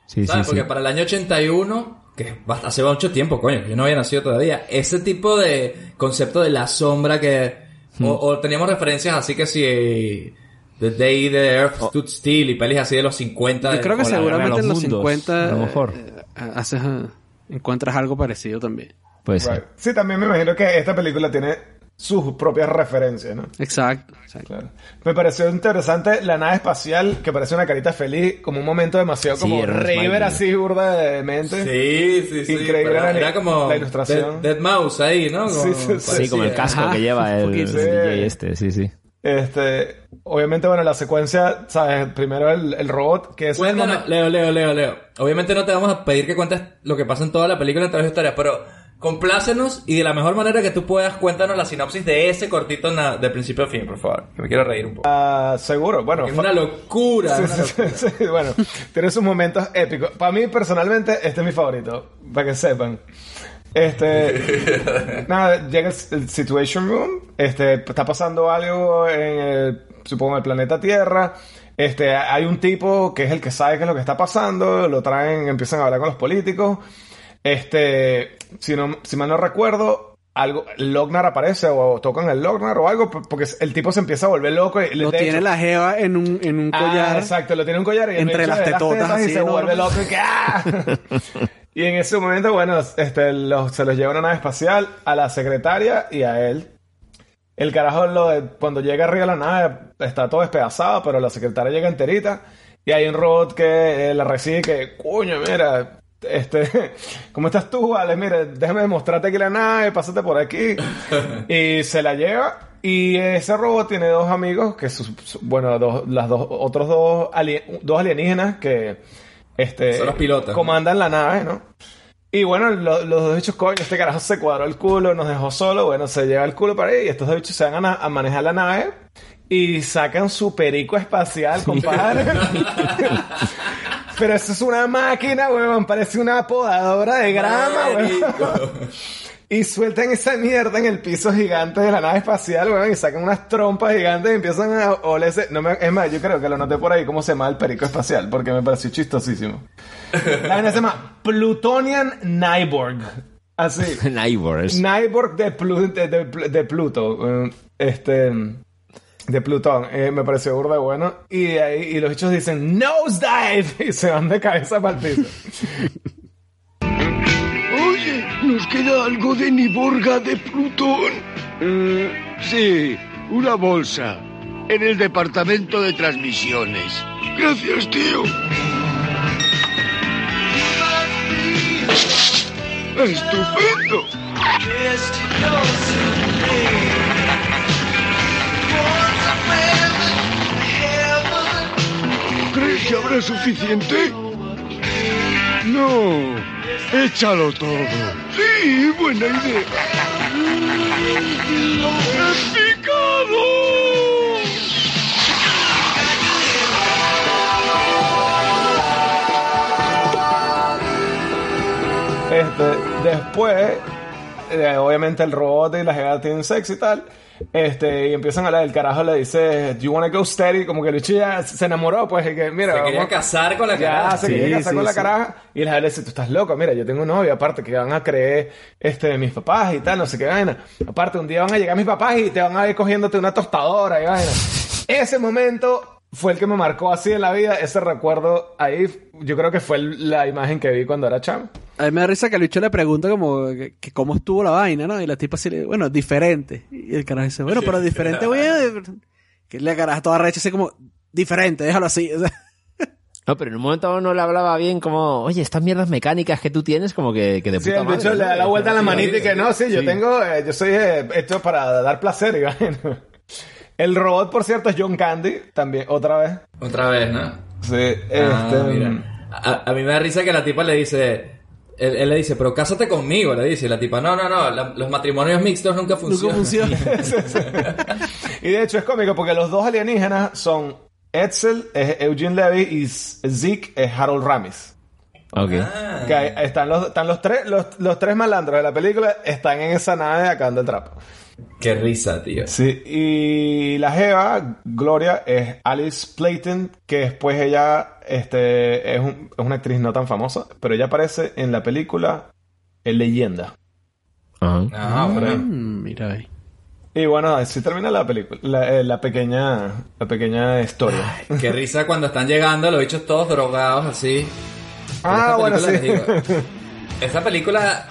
Sí, sí, ¿Sabes? sí. Porque para el año 81, que hace mucho tiempo, coño, que yo no había nacido todavía, ese tipo de concepto de la sombra que... Hmm. O, o teníamos referencias así que si... The Day the Earth Stood Still y pelis así de los 50. Yo creo que seguramente en los los mundos, 50 a lo mejor. eh, haces, eh, encuentras algo parecido también. Puede ser. Right. Sí, también me imagino que esta película tiene sus propias referencias, ¿no? Exacto. exacto. Claro. Me pareció interesante la nave espacial, que parece una carita feliz, como un momento demasiado Sí, como un River así, burda de mente. Sí, sí, sí. Increíble la- Era como la ilustración. Dead, Dead Mouse ahí, ¿no? Sí, Como- sí, sí. Sí, parecía. como el casco Ajá, que lleva el, el DJ este, sí, sí. Este, obviamente, bueno, la secuencia, ¿sabes? Primero el, el robot, que es momento- Leo, Leo, Leo, Leo. Obviamente no te vamos a pedir que cuentes lo que pasa en toda la película en todas las historias, pero complácenos y de la mejor manera que tú puedas, cuéntanos la sinopsis de ese cortito na- de principio a fin, por favor. Que me quiero reír un poco. Ah, seguro, bueno. es una locura. Sí, una sí, locura. sí, sí, bueno, tiene sus momentos épicos. Para mí, personalmente, este es mi favorito. Para que sepan. Este. nada, llega el, el Situation Room. Este, está pasando algo en el, supongo, el planeta Tierra. Este, hay un tipo que es el que sabe qué es lo que está pasando. Lo traen, empiezan a hablar con los políticos. Este, si, no, si mal no recuerdo, algo, Lognar aparece o tocan el Lognar o algo, porque el tipo se empieza a volver loco. Y, Lo tiene hecho- la jeva en un, en un Ah, collar. exacto, lo tiene un collar y Entre las tetotas, tetas y así se enorme. vuelve loco y que ¡ah! Y en ese momento, bueno, este, los- se los lleva una nave espacial a la secretaria y a él. El carajo, lo de- cuando llega arriba de la nave, está todo despedazado, pero la secretaria llega enterita. Y hay un robot que eh, la recibe y que, coño, mira, este, ¿cómo estás tú, Vale? Mira, déjame demostrarte aquí la nave, pásate por aquí. y se la lleva. Y ese robot tiene dos amigos, que sus, bueno, dos, las dos, otros dos, alien- dos alienígenas que, este, Son los pilotos, ¿no? comandan la nave, ¿no? Y bueno, lo- los dos bichos, coño, este carajo se cuadró el culo, nos dejó solo, bueno, se lleva el culo para ahí y estos dos bichos se van a, a manejar la nave y sacan su perico espacial, compadre. Pero eso es una máquina, weón, parece una podadora de grama, weón. Y sueltan esa mierda en el piso gigante de la nave espacial, weón, y sacan unas trompas gigantes y empiezan a olerse. No me, es más, yo creo que lo noté por ahí cómo se llama el perico espacial, porque me pareció chistosísimo. La vaina se llama Plutonian Nyborg. Así. Neighbors. Nyborg de, Plu- de, de- de Pluto. Este. De Plutón. Eh, me pareció burda de bueno. Y, de ahí, y los bichos dicen nosedive y se van de cabeza para el piso. Oye, ¿nos queda algo de Niborga de Plutón? sí, una bolsa. En el departamento de transmisiones. Gracias, tío. ¡Estupendo! Que habrá suficiente? No, échalo todo. Sí, buena idea. ¡He picado! Este, después, eh, obviamente el robot y la jeva tienen sexo y tal. Este, y empiezan a hablar, el carajo le dice, Do you wanna go steady? Como que ya se enamoró, pues, y que mira, Se quería vamos- casar con la ya caraja. se Sí, quería casar sí, con la caraja. Y la le dice, tú estás loco, mira, yo tengo novia, aparte que van a creer, este, mis papás y tal, no sé qué vaina. Aparte, un día van a llegar mis papás y te van a ir cogiéndote una tostadora y vaina. Ese momento fue el que me marcó así en la vida, ese recuerdo ahí, yo creo que fue la imagen que vi cuando era chamo. A mí me da risa que el bicho le pregunta como que, que cómo estuvo la vaina, ¿no? Y la tipa así le bueno, diferente. Y el carajo dice, bueno, pero diferente, güey. Que la caraja toda recha así como, diferente, déjalo así. O sea, No, pero en un momento no le hablaba bien como, oye, estas mierdas mecánicas que tú tienes, como que, que de Sí, puta el madre, bicho ¿no? le da la vuelta a la Sí, manita y que no, sí, yo Sí. tengo, eh, yo soy eh, hecho para dar placer, y vaina. El robot, por cierto, es John Candy, también, otra vez. Otra vez, ¿no? Sí, Ah, este, mira. A, a mí me da risa que la tipa le dice. Él, él le dice, pero cásate conmigo, le dice. Y la tipa, no, no, no, la- los matrimonios mixtos nunca nunca funcionan. funciona. Y de hecho es cómico porque los dos alienígenas son Edsel, es Eugene Levy, y Zeke es Harold Ramis. Ok. Ah. Que ahí están los, están los tres, los, los tres malandros de la película están en esa nave acabando el trapo. Qué risa, tío. Sí, y la Jeva, Gloria, es Alice Playton, que después ella este, es, un- es una actriz no tan famosa, pero ella aparece en la película El Leyenda. Ajá. Ah. Mm, mira ahí. Y bueno, así termina la película, la, eh, la pequeña, la pequeña historia. Qué risa cuando están llegando los bichos todos drogados así. Pero Ah, bueno, película, sí. les digo, esta película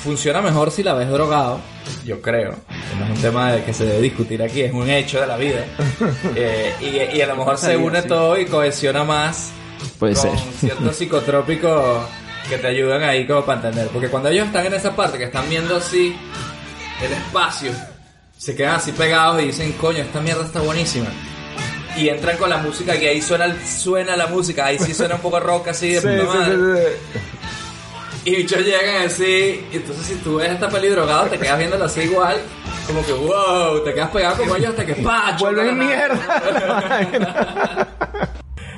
funciona mejor si la ves drogado, yo creo. No es un tema de que se debe discutir aquí, es un hecho de la vida. Eh, y, y a lo mejor se une sí. todo y cohesiona más Puede con ser. ciertos psicotrópicos que te ayudan ahí como para entender. Porque cuando ellos están en esa parte que están viendo así el espacio, se quedan así pegados y dicen, coño, esta mierda está buenísima. Y entran con la música que ahí suena, suena la música, ahí sí suena un poco rock así de Sí, puta sí, madre. sí, sí. Y bichos llegan así, entonces si tú ves esta peli drogado, te quedas viéndola así igual, como que wow, te quedas pegado como ellos hasta que ¡pah! nave. mierda.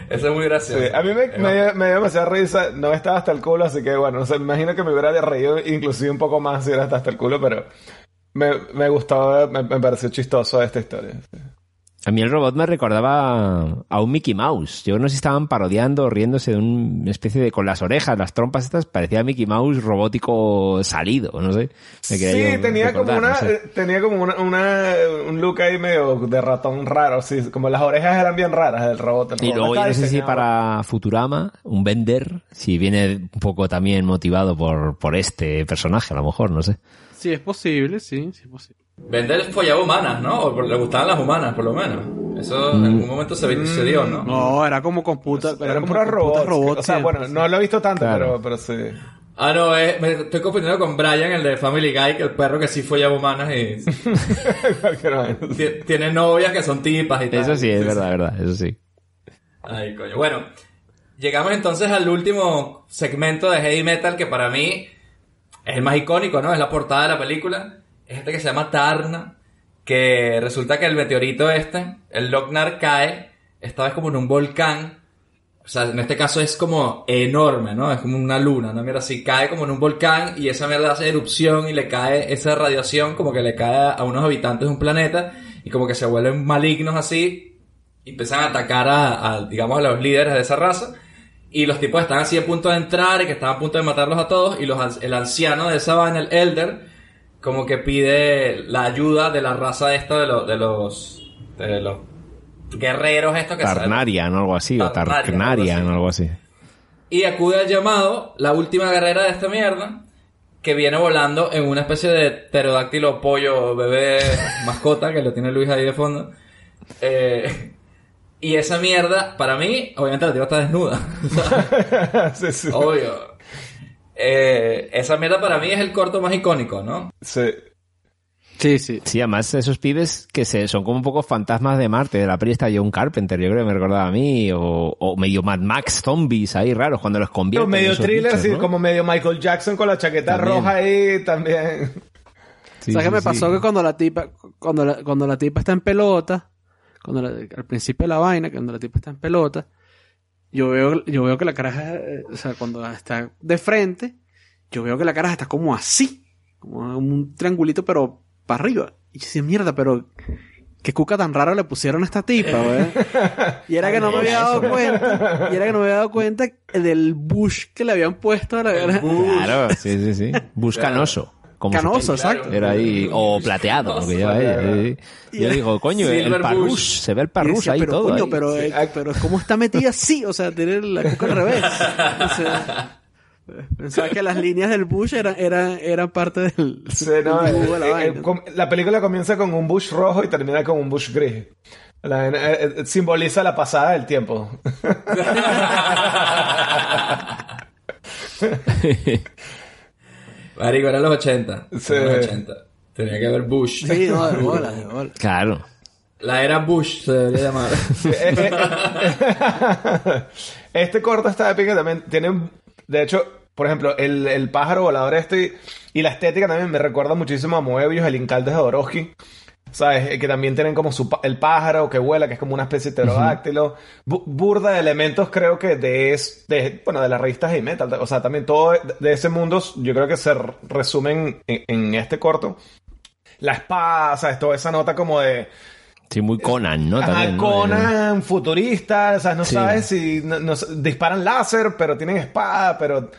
Eso es muy gracioso. Sí, a mí me, dio- me dio demasiada risa. No estaba hasta el culo, así que bueno, no sé, me imagino que me hubiera reído inclusive un poco más si era hasta el culo, pero me, me gustó, me, me pareció chistoso esta historia. sí. A mí el robot me recordaba a un Mickey Mouse. Yo no sé si estaban parodiando, riéndose de una especie de con las orejas, las trompas estas, parecía Mickey Mouse robótico salido, no sé. Me Sí, yo tenía recordar, como una, no sé. eh, tenía como una, una- un look ahí medio de ratón raro, sí, como las orejas eran bien raras del robot. el Y robot luego yo no sé si para Futurama, un Bender, si viene un poco también motivado por, por este personaje, a lo mejor, no sé. Sí, es posible, sí, sí es posible. Vender follaba humanas, ¿no? O le gustaban las humanas, por lo menos. Eso en algún momento se, se dio, ¿no? No, era como computa, era Eran como robots. robots o sea, siempre, bueno, sí. no lo he visto tanto, Claro. pero, pero sí. Ah, no, eh, me estoy confundiendo con Brian, el de Family Guy, que el perro que sí follaba humanas y tiene novias que son tipas y tal. Eso sí, es verdad, verdad, eso sí. Ay, coño. Bueno, llegamos entonces al último segmento de heavy metal que para mí es el más icónico, ¿no? Es la portada de la película. Es este que se llama Tarna, que resulta que el meteorito este, el Lochnar, cae, esta vez como en un volcán. O sea, en este caso es como enorme, ¿no? Es como una luna, ¿no? Mira, así cae como en un volcán y esa mierda hace erupción y le cae esa radiación como que le cae a unos habitantes de un planeta y como que se vuelven malignos así y empiezan a atacar a, a, digamos, a los líderes de esa raza. Y los tipos están así a punto de entrar y que están a punto de matarlos a todos. Y los, el anciano de esa vaina, el Elder, como que pide la ayuda de la raza esta de, los de los de los guerreros estos que Tarnarian o algo así, o Tarnarian, Tarnarian algo o algo así. y acude al llamado la última guerrera de esta mierda que viene volando en una especie de pterodáctilo pollo bebé mascota que lo tiene Luis ahí de fondo. Eh, y esa mierda, para mí, obviamente la tía está desnuda. sí, sí. Obvio. Eh, esa mierda para mí es el corto más icónico, ¿no? Sí. Sí, sí. Sí, además esos pibes que se, son como un poco fantasmas de Marte, de la peli está John Carpenter, yo creo que me recordaba a mí, o, o medio Mad Max zombies ahí raros cuando los convierten. medio en esos thriller, bichos, sí, ¿no? como medio Michael Jackson con la chaqueta También. roja ahí también. Sí, ¿Sabes sí, qué me sí. pasó? Que cuando la tipa, cuando la, cuando la tipa está en pelota, cuando la- al principio de la vaina, cuando la tipa está en pelota, yo veo, yo veo que la caraja, eh, o sea, cuando está de frente, yo veo que la caraja está como así, como un triangulito, pero para arriba. Y yo decía, mierda, pero qué cuca tan raro le pusieron a esta tipa, güey. Y era que no me había dado cuenta, y era que no me había dado cuenta del bush que le habían puesto a la caraja. Claro, sí, sí, sí. Buscanoso. Como Canoso, exacto. Era ahí, o plateado, lo que lleva ella. sí, sí. Yo digo, coño, el Silver parrús, Bush. se ve el Y decía, ahí pero, todo. coño, ahí. pero, eh, pero ¿cómo está metida así? O sea, tiene la cuca al revés. O sea, pensaba que las líneas del Bush eran, eran, eran parte del, Sí, no, de la eh, eh, la película comienza con un bush rojo y termina con un bush gris. La eh, eh, simboliza la pasada del tiempo. Marico, eran los 80. Sí. Eran los 80. Tenía que haber Bush. Sí, no, de bola, de bola. Claro. La era Bush se debería llamar. Eh, eh, eh, este corto está épico también. Tiene, un- de hecho, por ejemplo, el, el pájaro volador este y la estética también me recuerda muchísimo a Moebius, el Incalde de Jodorowsky. ¿Sabes? Eh, Que también tienen como su, el pájaro que vuela, que es como una especie de pterodáctilo. Bu- burda de elementos, creo que de, es, de, bueno, de las revistas heavy metal. O sea, también todo de, de ese mundo, yo creo que se resumen en, en este corto. La espada, ¿sabes? Toda esa nota como de... Sí, muy Conan, ¿no? Ajá, También, ¿no? Conan, futurista, o sea, no Sí. sabes si no- no- disparan láser, pero tienen espada, pero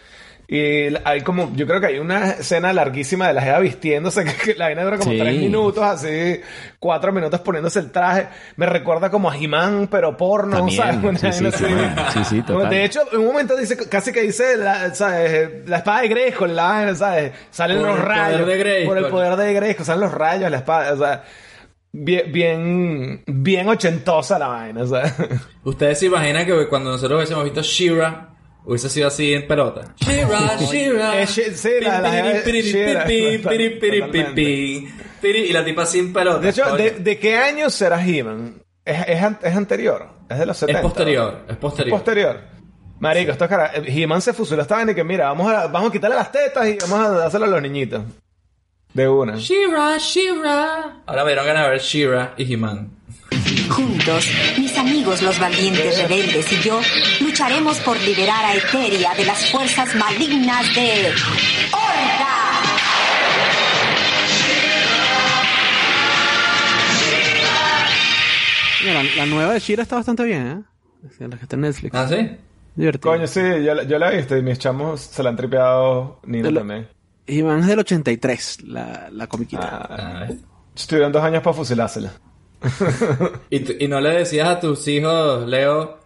Y hay como, yo creo que hay una escena larguísima de la Jeva vistiéndose, que, que la vaina dura como Sí. tres minutos, así, cuatro minutos poniéndose el traje. Me recuerda como a He-Man, pero porno, También. ¿sabes? Una Sí, sí, así. Sí, sí, Como, total. De hecho, en un momento dice, casi que dice, la, ¿sabes? La espada de Grayskull, la vaina, ¿sabes? Salen Por los el poder rayos. de. Por el poder de Grayskull, salen los rayos, la espada, o sea, bien, bien, bien ochentosa la vaina, o sea. Ustedes se imaginan que cuando nosotros hubiésemos visto Shira hubiese sido así en pelota. Shira, Shira. Eh, sí, la- Y la tipa sin pelota. De hecho. ¿de, de qué año será He-Man? ¿Es, es, es anterior? ¿Es de los 70? es posterior, es ¿Es posterior. posterior? Marico, esto es cara. He-Man se fusiló esta vaina y que mira, vamos a, vamos a quitarle las tetas y vamos a dárselo a los niñitos. De una. Shira, Shira. Ahora me dieron ganas de ver Shira y He-Man. Juntos, mis amigos los valientes rebeldes y yo lucharemos por liberar a Eteria de las fuerzas malignas de Horda. Mira, la, la nueva de Shira está bastante bien, ¿eh? La que está en Netflix. ¿Ah, sí? Divertido. Coño, sí, yo, la- yo la he visto y mis chamos se la han tripeado Nina De lo- también. Y van es del 83, la, la comiquita. Ah, estuvieron dos años para fusilársela. Y, y no le decías a tus hijos, Leo,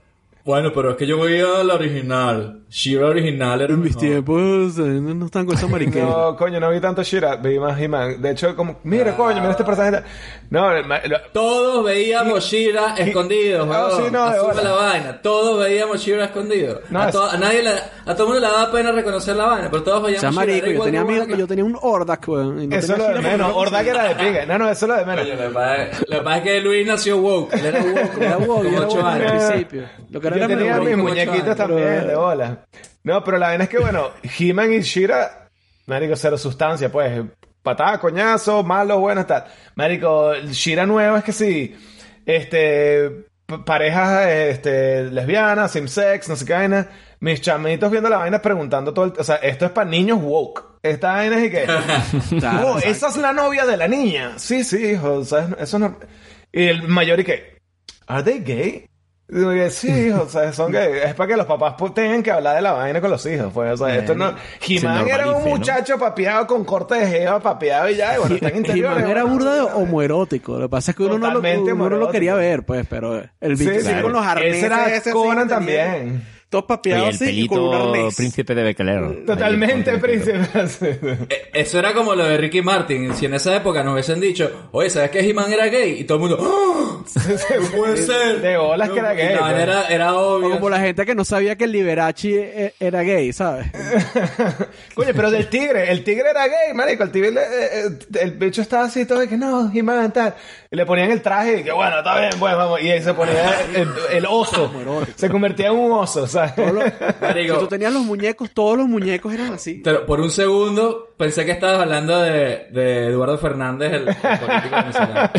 bueno, pero es que yo voy a la original. Shira original era en mis mejor". tiempos eh, no, no están con esa mariquera. No, coño, no vi tanto Shira, vi más He-Man. De hecho, como, mira, coño, mira este personaje. No, el Todos veíamos Shira escondidos, No, huevón. sí, no, de Asume la vaina. Todos veíamos Shira escondido. No, a, es- to- a nadie le, a todo el mundo le daba pena reconocer la vaina, pero todos o veíamos sea, Shira. marico, Era yo tenía de amigos que yo tenía un Ordak, weón. no eso lo de Shira menos. no que era de piga. No, no, eso es lo de menos. Coño, Lo que pasa lo que pasa es que Luis nació woke. Él era woke. Era woke, como era ocho woke años. al principio. Lo que era Yo era tenía mis muñequitos también, de bola. No, pero la vaina es que, bueno, He-Man y Shira, marico, cero sustancia, pues. Patada, coñazo, malo, bueno, tal. Marico, Shira nuevo es que sí, este, parejas, este, lesbianas, same sex, no sé qué vaina. Mis chamitos viendo la vaina preguntando todo el... O sea, esto es para niños woke. Esta vaina es y que... Oh, esa es la novia de la niña. Sí, sí, hijo, o sea, eso no... Y el mayor y que... ¿Are they gay? Que sí, hijo, o sea, son gay. Es para que los papás pues, tengan que hablar de la vaina con los hijos. Pues, o sea, esto no... He-Man era un normalice, ¿no? muchacho papeado con corte de jeva, papeado y ya, y bueno, está en. He-Man era burda de homoerótico. Lo que pasa es que uno no lo, uno no lo quería ver, pues, pero el bicho Sí, sí, claro. con los arneses. Ese era ese, Conan también. Todos Y papeados el así y con un pelito arnés. príncipe de Becler. Totalmente, Ahí, príncipe. Eh, Eso era como lo de Ricky Martin. Si en esa época nos hubiesen dicho, oye, ¿sabes que He-Man era gay? Y todo el mundo, ¡Oh! No puede ser. De bolas que era gay, la vaina pues. era, era O obvio. como la gente que no sabía que el Liberace e- era gay, ¿sabes? Coño, pero del tigre, el tigre era gay, marico, el tigre, eh, eh, el bicho estaba así todo de que no, He-Man, tal. Y le ponían el traje y que bueno, está bien, pues vamos. Y ahí se ponía el, el oso. Se convertía en un oso, ¿sabes? Los- Marico. si tú tenías los muñecos, todos los muñecos eran así. Pero por un segundo pensé que estabas hablando de, de Eduardo Fernández, el, el político venezolano.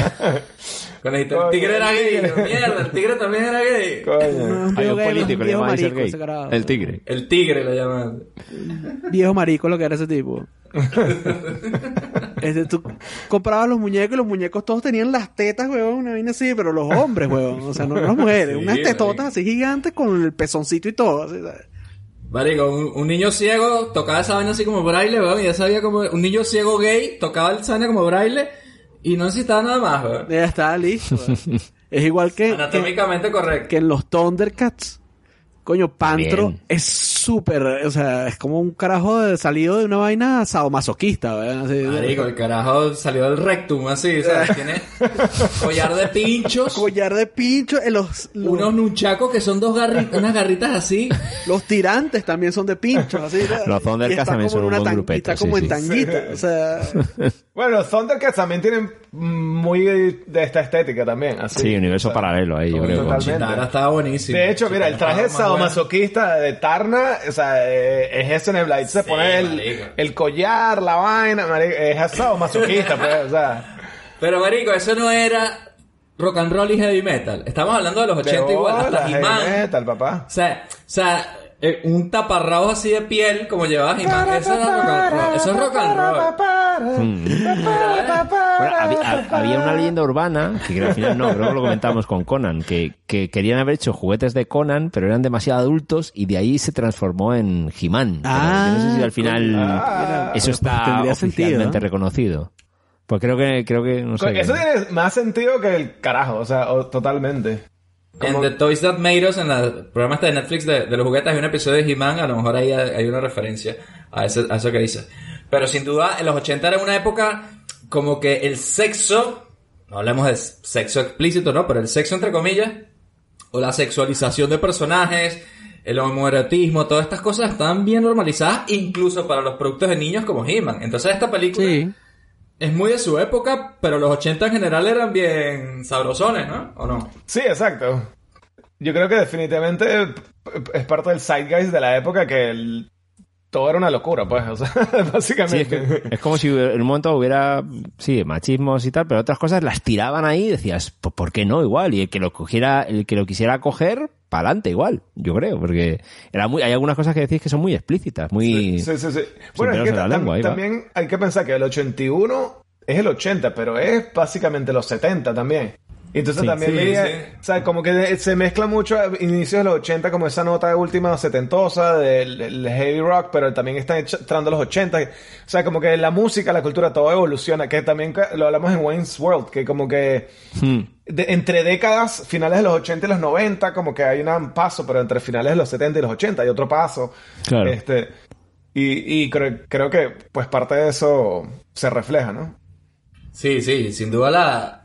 Cuando dijiste, el tigre era gay. Mierda, el tigre también era gay. Coño. Hay viejo un gay, político, le llaman marico, gay. El tigre. El tigre lo llaman. Viejo marico lo que era ese tipo. Este, tú comprabas los muñecos y los muñecos todos tenían las tetas, weón, una vaina así, pero los hombres, weón. O sea, no las mujeres. Sí, unas tetotas así gigantes con el pezoncito y todo. así, ¿sabes? Marico, un, un niño ciego tocaba esa vaina así como braille, weón, y ya sabía como... Un niño ciego gay tocaba esa vaina como braille y no necesitaba nada más, weón. Ya está listo. weón. es igual que, que, Anatómicamente correcto. que en los Thundercats. Coño, Pantro Bien. es súper, o sea, es como un carajo de, salido de una vaina sadomasoquista, ¿verdad? Así, Marico, el carajo salió del rectum así, ¿sabes? Tiene collar de pinchos, collar de pincho, eh, los, los, unos nunchacos que son dos garritas, unas garritas así. los tirantes también son de pincho, así. ¿verdad? Los está también como son un Está sí, como en sí. tanguita, o sea... Bueno, los Thundercats también tienen muy de esta estética también. Así. Sí, universo O sea, paralelo ahí, yo creo. Chitara estaba buenísimo. De hecho, mira, el traje sadomasoquista de Tarna, o sea, eh, es ese en el Blade. Se Sí, pone el, collar, la vaina, marico, es sadomasoquista, pues, o sea. Pero marico, eso no era rock and roll y heavy metal. Estamos hablando de los 80 de igual, hasta He-Man. metal, papá. O sea, o sea, eh, un taparrabos así de piel como llevaba He-Man. Eso era rock and roll. Eso es rock and roll. Bueno, había, había una leyenda urbana, que al final no, creo que lo comentamos con Conan, que, que querían haber hecho juguetes de Conan, pero eran demasiado adultos y de ahí se transformó en He-Man. Yo no sé si al final Ah, eso pues está tendría oficialmente sentido, ¿no? reconocido. Pues creo que, creo que, no sé. Eso tiene más sentido que el carajo, o sea, o- totalmente. En The Toys That Made Us, en el programa este de Netflix de, de los juguetes, hay un episodio de He-Man, a lo mejor ahí hay, hay una referencia a, ese- a eso que dice. Pero sin duda, en los 80 era una época como que el sexo, no hablemos de sexo explícito, ¿no? Pero el sexo entre comillas, o la sexualización de personajes, el homoerotismo, todas estas cosas están bien normalizadas, incluso para los productos de niños como He-Man. Entonces esta película Sí. Es muy de su época, pero los 80 en general eran bien sabrosones, ¿no? ¿O no? Sí, exacto. Yo creo que definitivamente es parte del zeitgeist de la época que el- todo era una locura, pues, o sea, Sí, es, básicamente. que- es como si en un momento hubiera, sí, machismos y tal, pero otras cosas las tiraban ahí y decías, "Pues, ¿por qué no? Igual. Y el que lo cogiera, el que lo quisiera coger, para adelante igual, yo creo, porque era muy, hay algunas cosas que decís que son muy explícitas, muy... Sí, sí, sí. Bueno, es que la lengua, también hay que pensar que el 81 es el 80, pero es básicamente los 70 también. Y entonces Sí. también Sí, veía, sí. o sea, como que se mezcla mucho a inicios de los 80 como esa nota última setentosa del, del heavy rock, pero también están echa- entrando los 80. O sea, como que la música, la cultura, todo evoluciona, que también lo hablamos en Wayne's World, que como que Hmm. de- entre décadas, finales de los 80 y los 90, como que hay un paso, pero entre finales de los 70 y los 80 hay otro paso. Claro. Este, y y creo, creo que pues parte de eso se refleja, ¿no? Sí, sí, sin duda la,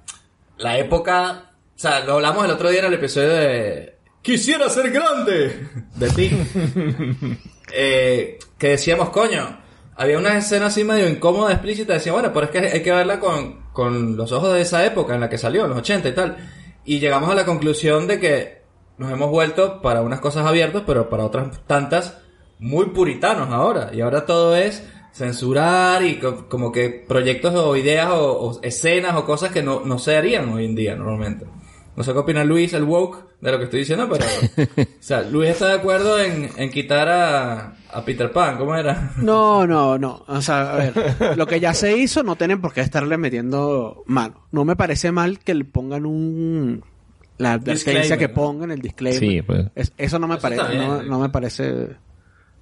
la época... O sea, lo hablamos el otro día en el episodio de... Quisiera ser grande de ti. Eh, que decíamos, coño, había una escena así medio incómoda, explícita, decía, bueno, pero es que hay que verla con, con los ojos de esa época en la que salió, en los 80 y tal. Y llegamos a la conclusión de que nos hemos vuelto para unas cosas abiertas, pero para otras tantas muy puritanos ahora. Y ahora todo es censurar y co- como que proyectos o ideas o, o escenas o cosas que no, no se harían hoy en día normalmente. No sé qué opina Luis, el woke, de lo que estoy diciendo, pero... o sea, Luis está de acuerdo en, en quitar a, a Peter Pan, ¿cómo era? No, no, no. O sea, a ver, lo que ya se hizo no tienen por qué estarle metiendo mano. No me parece mal que le pongan un la advertencia Disclaimer, que ¿no? pongan el disclaimer. Sí, pues. Es- eso no me Eso parece, no, no me parece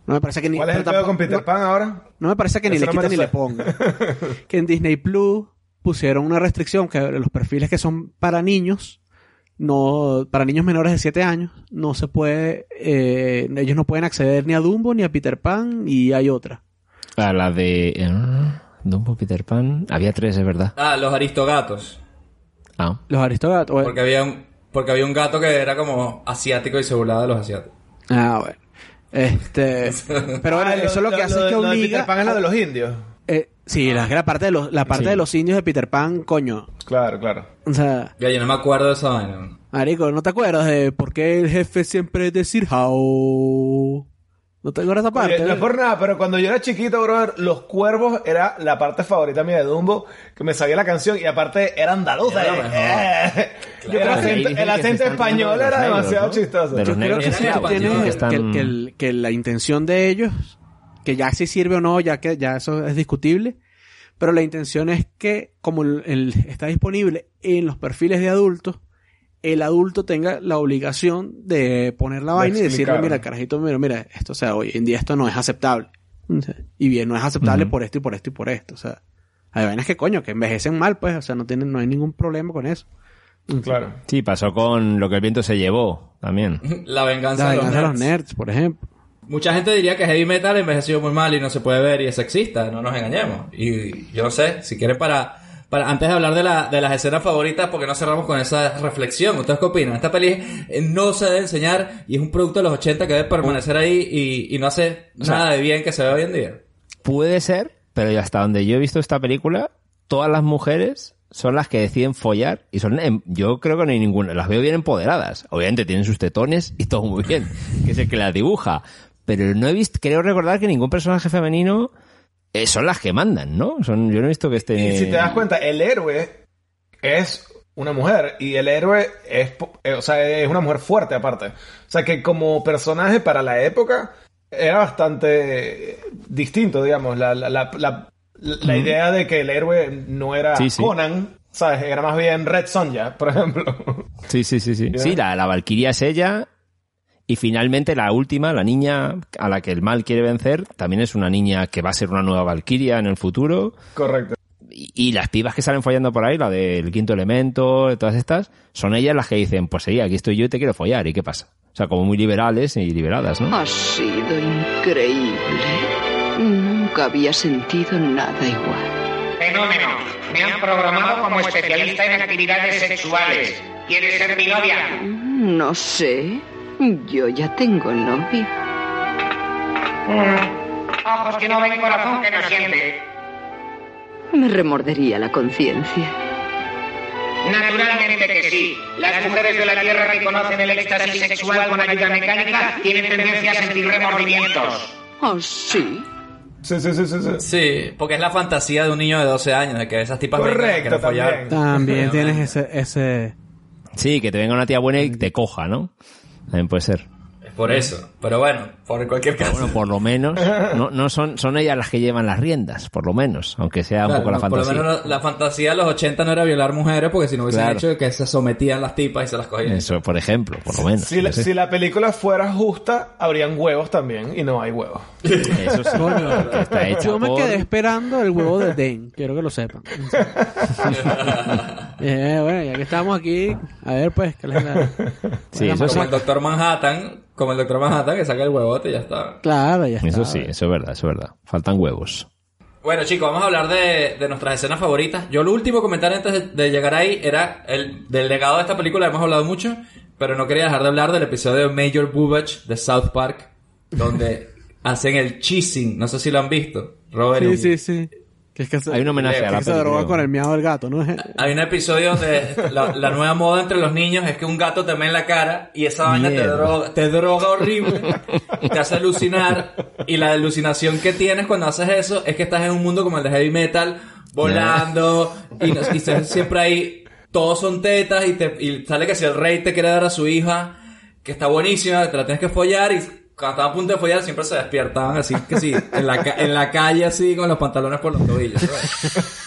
no me parece que ni ¿Cuál es el pedo con Peter no- Pan ahora? No me parece que ni le quiten ni le sé. pongan. que en Disney Plus pusieron una restricción que los perfiles que son para niños, no, para niños menores de 7 años, no se puede, eh, ellos no pueden acceder ni a Dumbo ni a Peter Pan y hay otra. A la de... eh, Dumbo, Peter Pan... Había tres, es verdad. Ah, los aristogatos. Ah. Los aristogatos. Porque había un, porque había un gato que era como asiático y se burlaba de los asiáticos. Ah, bueno. Este, pero bueno, Ah, eso lo, que hace es que lo de obliga. Peter Pan es lo de los indios. eh, sí, la, la parte de los, la parte Sí. de los indios de Peter Pan, coño. Claro, claro. O sea, Ya, yo no me acuerdo de esa vaina. Marico, ¿no te acuerdas de por qué el jefe siempre es decir how? ¿No te acuerdas esa parte? Oye, no es por nada, pero cuando yo era chiquito, brother, Los Cuervos era la parte favorita mía de Dumbo, que me sabía la canción y aparte era andaluza. Era eh. Claro. el acento, el español era negros, demasiado ¿no? chistoso. De Yo creo que Era sí en que español, tiene que están- que, que el- que la intención de ellos, que ya si sirve o no, ya que ya eso es discutible, pero la intención es que como el, el- está disponible en los perfiles de adultos, el adulto tenga la obligación de poner la De vaina y decirle, mira, carajito, mira, mira, esto, o sea, hoy en día esto no es aceptable. Y bien, no es aceptable por esto y por esto y por esto, o sea, hay vainas que coño, que envejecen mal, pues, o sea, no tienen, no hay ningún problema con eso. Claro. Sí, pasó con lo que el viento se llevó también. La venganza, La de, los venganza de los nerds. por ejemplo. Mucha gente diría que heavy metal envejeció muy mal y no se puede ver y es sexista, no nos engañemos. Y yo no sé, si quieren para, para antes de hablar de, la, de las escenas favoritas, porque no cerramos con esa reflexión. ¿Ustedes qué opinan? Esta peli eh, no se debe enseñar y es un producto de los 80 que debe permanecer ahí y, y no hace sea- nada de bien que se ve hoy en día. Puede ser, pero hasta donde yo he visto esta película, todas las mujeres son las que deciden follar y son, em- yo creo que no hay ninguna, las veo bien empoderadas. Obviamente tienen sus tetones y todo muy bien, que es el que las dibuja. Pero no he visto, creo recordar que ningún personaje femenino eh, son las que mandan, ¿no? Son, yo no he visto que esté... Y si te das cuenta, el héroe es una mujer y el héroe es, eh, o sea, es una mujer fuerte aparte. O sea, que como personaje para la época era bastante distinto, digamos. La, la, la, la- la idea de que el héroe no era Sí, sí. Conan, ¿sabes? Era más bien Red Sonja, por ejemplo. Sí, sí, sí, sí. Ya. Sí, la, la Valquiria es ella. Y finalmente la última, la niña a la que el mal quiere vencer, también es una niña que va a ser una nueva Valquiria en el futuro. Correcto. Y, y las pibas que salen follando por ahí, la del quinto elemento, todas estas, son ellas las que dicen, pues sí, aquí estoy yo y te quiero follar. ¿Y qué pasa? O sea, como muy liberales y liberadas, ¿no? Ha sido increíble. Nunca había sentido nada igual. Fenómeno. Me han programado como especialista en actividades sexuales. ¿Quieres ser mi novia? No sé. Yo ya tengo novio. Mm. Ojos que no ven, corazón que no siente. Me remordería la conciencia. Naturalmente que sí. Las mujeres de la Tierra que conocen el éxtasis sexual con ayuda mecánica tienen tendencia a sentir remordimientos. ¿Oh, sí? Sí, sí, sí, sí. sí. Sí, porque es la fantasía de un niño de 12 años, de que esas tipas Correcto, querer follar. también. También tienes ese, ese... Sí, que te venga una tía buena y te coja, ¿no? También puede ser. Es por eso. Pero bueno, por cualquier caso. Bueno, por lo menos, no, no son, son ellas las que llevan las riendas, por lo menos, aunque sea un Claro, poco la no, por lo fantasía. menos la, la fantasía de los 80 no era violar mujeres, porque si no hubiesen Claro. hecho que se sometían las tipas y se las cogían. Eso, por ejemplo, por lo menos. Si la, si la película fuera justa, habrían huevos también, y no hay huevos. Eso sí, Coño. que está hecha Yo me por- quedé esperando el huevo de Den, quiero que lo sepan. Eh, bueno, ya que estamos aquí, a ver pues, ¿qué les da? Sí, Bueno, eso sí. Como el Doctor Manhattan, como el Doctor Manhattan que saca el huevote y ya está. Claro, ya está. Eso sí, eso es verdad, eso es verdad. Faltan huevos. Bueno, chicos, vamos a hablar de, de nuestras escenas favoritas. Yo lo último comentar antes de, de llegar ahí era el del legado de esta película, hemos hablado mucho, pero no quería dejar de hablar del episodio de Major Boobage de South Park, donde hacen el cheesing, no sé si lo han visto. Robert Sí, y- sí, sí. Que es que se, Hay un homenaje que a la que se droga película. con el miado del gato, ¿no? Hay un episodio donde la, la nueva moda entre los niños es que un gato te ve en la cara y esa vaina te droga, te droga horrible, te hace alucinar y la alucinación que tienes cuando haces eso es que estás en un mundo como el de heavy metal, volando y, no- y siempre ahí todos son tetas y, te, y sale que si el rey te quiere dar a su hija, que está buenísima, te la tienes que follar y cuando estaban a punto de follar siempre se despiertaban así que sí, en la, ca- en la calle así con los pantalones por los tobillos. ¿sabes?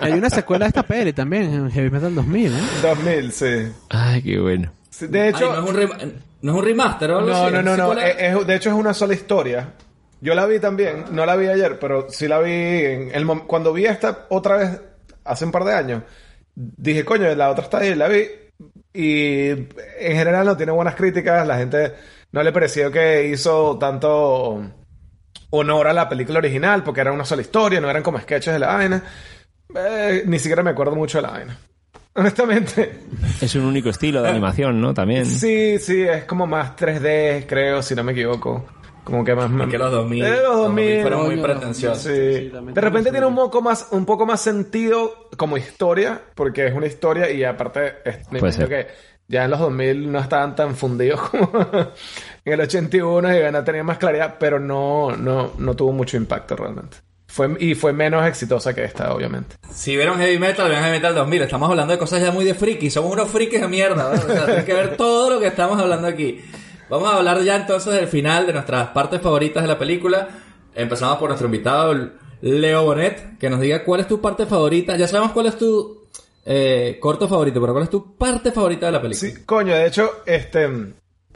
Hay una secuela de esta peli también, en Heavy Metal 2000, ¿eh? 2000, sí. Ay, qué bueno. Sí, De Ay, hecho, no, es un no es un remaster o algo No, así, no, ¿es no, no. secuela? Es- es- de hecho es una sola historia. Yo la vi también, no la vi ayer, pero sí la vi en el cuando vi esta otra vez hace un par de años. Dije, coño, la otra está ahí, la vi y en general no tiene buenas críticas, la gente no le pareció que hizo tanto honor a la película original porque era una sola historia, no eran como sketches de la vaina. Eh, ni siquiera me acuerdo mucho de la vaina. Honestamente. Es un único estilo de animación, ¿no? También. Sí, sí, es como más 3D, creo, si no me equivoco. Como que más... Es que los 2000, Eh, los los 2000. 2000 fueron muy pretenciosos. Sí. De repente tiene un poco más, un poco más sentido como historia, porque es una historia y aparte es- me Puede imagino que ya en los 2000 no estaban tan fundidos como en el 81 y van a más claridad, pero no, no, no tuvo mucho impacto realmente. Fue, y fue menos exitosa que esta, obviamente. Si vieron Heavy Metal, vean Heavy Metal 2000. Estamos hablando de cosas ya muy de friki. Somos unos frikis de mierda. ¿verdad? O sea, tienen que ver todo lo que estamos hablando aquí. Vamos a hablar ya entonces del final, de nuestras partes favoritas de la película. Empezamos por nuestro invitado, Leo Bonet, que nos diga cuál es tu parte favorita. Ya sabemos cuál es tu eh, corto favorito, pero cuál es tu parte favorita de la película. Sí, coño, de hecho, este,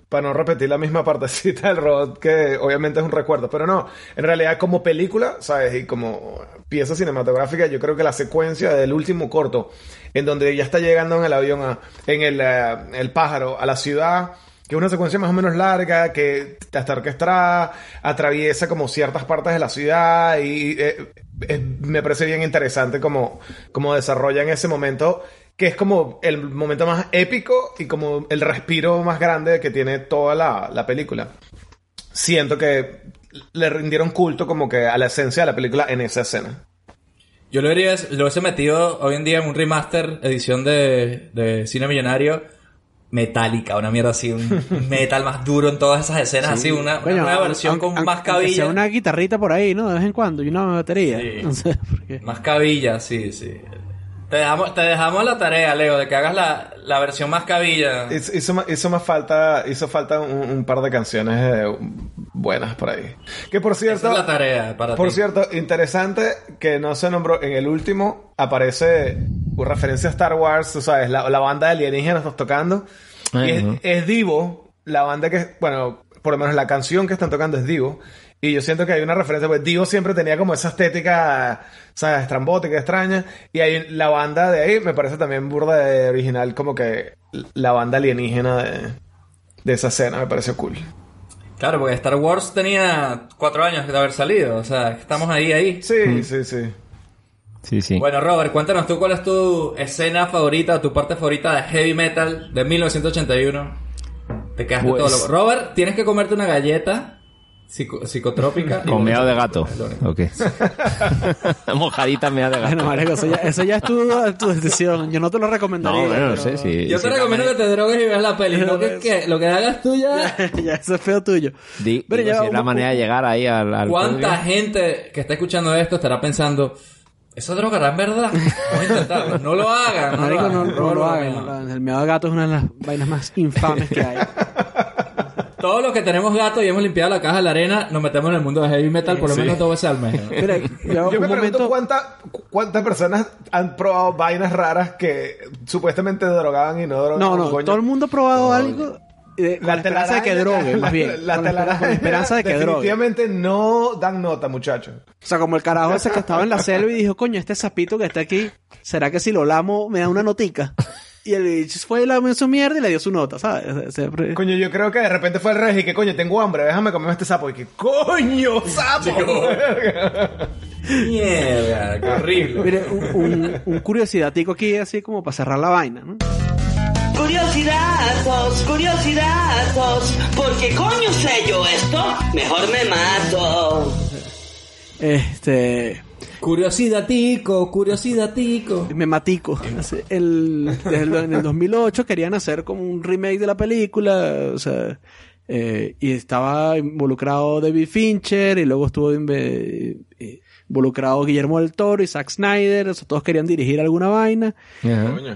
para no repetir la misma partecita del robot, que obviamente es un recuerdo, pero no, en realidad como película, ¿sabes? Y como pieza cinematográfica, yo creo que la secuencia del último corto, en donde ya está llegando en el avión, a- en el, eh, el pájaro, a la ciudad, que es una secuencia más o menos larga, que está orquestada, atraviesa como ciertas partes de la ciudad y eh, me parece bien interesante como, como desarrollan ese momento, que es como el momento más épico y como el respiro más grande que tiene toda la, la película. Siento que le rindieron culto como que a la esencia de la película en esa escena. Yo lo, hubiera, lo hubiese metido hoy en día en un remaster, edición de, de Cine Millonario, metálica, una mierda así, un metal más duro en todas esas escenas, así, una, una nueva versión con aun- más aunque sea cabilla. una guitarrita por ahí, ¿no? De vez en cuando, y una batería. Sí. No sé, porque... Más cabilla, sí, sí. Te dejamos, te dejamos la tarea, Leo, de que hagas la, la versión más cabilla. Hizo, hizo más, hizo más falta, hizo falta un, un par de canciones eh, buenas por ahí. Que por cierto, Esa es la tarea para por ti. cierto, interesante que no se nombró en el último aparece una referencia a Star Wars, tú sabes, la, la banda de alienígenas nos tocando y es, Ajá. es Divo, la banda que, bueno, por lo menos la canción que están tocando es Divo. Y yo siento que hay una referencia, pues Divo siempre tenía como esa estética, ¿sabes? Estrambótica, extraña. Y hay la banda de ahí, me parece también burda de original, como que la banda alienígena de, de esa escena, me parece cool. Claro, porque Star Wars tenía cuatro años de haber salido. O sea, estamos ahí, ahí. Sí, sí, sí. Sí, sí. Bueno, Robert, cuéntanos tú cuál es tu escena favorita, tu parte favorita de heavy metal de 1981. Te quedaste Pues- todo loco. Robert, tienes que comerte una galleta psico- psicotrópica. Con meado de gato. lo. Ok. Mojadita meado de gato. Bueno, marico, eso ya, eso ya es tu, tu decisión. Yo no te lo No, recomendaría. bueno, no pero- sé si... Yo si- te recomiendo que te drogues y veas la peli. No que, que lo que hagas tú ya... ya, eso es feo tuyo. Di- Pero digo, ya si es la manera de llegar ahí al... al ¿Cuánta público. gente que está escuchando esto estará pensando... ¿Eso drogará en verdad? Vamos a intentarlo. No lo hagan. No Marico, lo no, hagan. no lo Robert, hagan. no. El meado de gato es una de las vainas más infames que hay. Todos los que tenemos gatos y hemos limpiado la caja de la arena, nos metemos en el mundo de heavy metal por lo Sí. menos dos veces al mes. Mira, yo, me pregunto cuánta- cuántas personas han probado vainas raras que supuestamente drogaban y no drogaban. No, no, coño. todo el mundo ha probado algo eh, con la, La esperanza de que drogue, más bien. La, con, la, con la esperanza de que drogue. Definitivamente no dan nota, muchachos. O sea, como el carajo ese que estaba en la selva y dijo, coño, este sapito que está aquí, ¿será que si lo lamo me da una notica? Y el bicho fue y lamió su mierda y le dio su nota, ¿sabes? Siempre- Coño, yo creo que de repente fue el rey y que coño, tengo hambre, déjame comerme este sapo. Y que, coño, sapo. Mierda, qué horrible. Mire, un, un, un curiosidatico aquí, así como para cerrar la vaina, ¿no? Curiosidazos, curiosidazos. ¿Por qué coño sé yo esto? Mejor me mato. Este... Curiosidatico, curiosidatico. Me matico. El, el- en el 2008 querían hacer como un remake de la película, o sea, eh, y estaba involucrado David Fincher y luego estuvo eh, involucrado Guillermo del Toro y Zack Snyder, o sea, todos querían dirigir alguna vaina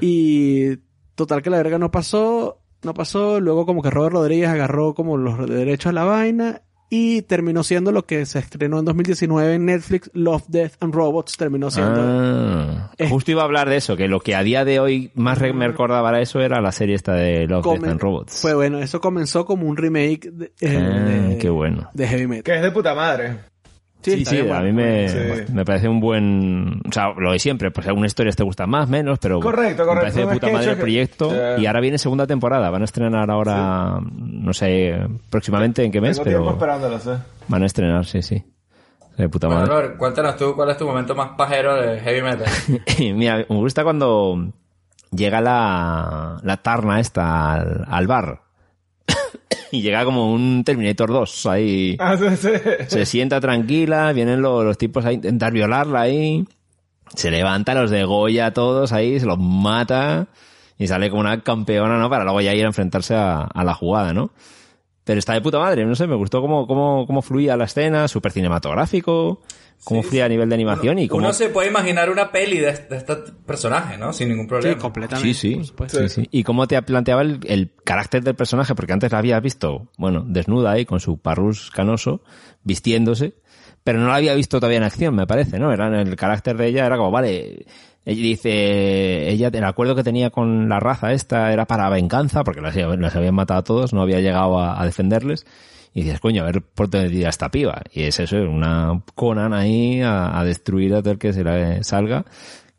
y total que la verga no pasó, no pasó, luego como que Robert Rodríguez agarró como los derechos a la vaina y terminó siendo lo que se estrenó en 2019 en Netflix, Love, Death and Robots, terminó siendo... Ah, Eh. justo iba a hablar de eso, que lo que a día de hoy más me recordaba era eso, era la serie esta de Love, Death and Robots. Fue bueno, eso comenzó como un remake de, eh, Ah, de- qué bueno. de Heavy Metal. que es de puta madre. Sí, sí, bien a bueno. mí me, Sí. me parece un buen... O sea, lo de siempre, pues algunas historias te gustan más, menos, pero Correcto, me correcto. parece de puta madre el proyecto. Sí. Y ahora viene segunda temporada. Van a estrenar ahora, no sé, próximamente en qué mes, Tengo pero esperándolo, ¿sí? van a estrenar, sí, sí. De puta Bueno, madre. Robert, cuéntanos tú cuál es tu momento más pajero de heavy metal. Mira, me gusta cuando llega la, la tarna esta al, al bar. Y llega como un Terminator 2 ahí. Ah, sí, sí. Se sienta tranquila, vienen lo- los, tipos a intentar violarla ahí. Se levanta, los degolla a todos ahí, se los mata. Y sale como una campeona, ¿no? Para luego ya ir a enfrentarse a, a la jugada, ¿no? Pero está de puta madre, no sé, me gustó cómo, cómo, cómo fluía la escena, súper cinematográfico, cómo fluía a nivel de animación y cómo... Uno se puede imaginar una peli de, de este personaje, ¿no? Sin ningún problema. Sí, completamente. Sí, sí. por. Sí, sí. Y cómo te planteaba el, el carácter del personaje, porque antes la habías visto, bueno, desnuda ahí, con su parrus canoso, vistiéndose, pero no la había visto todavía en acción, me parece, ¿no? Era el carácter de ella, era como, vale, ella dice, ella, el acuerdo que tenía con la raza esta era para venganza, porque las, las habían matado a todos, no había llegado a, a defenderles. Y dices, coño, a ver por dónde tira esta piba. Y es eso, una Conan ahí a, a destruir a todo el que se le salga.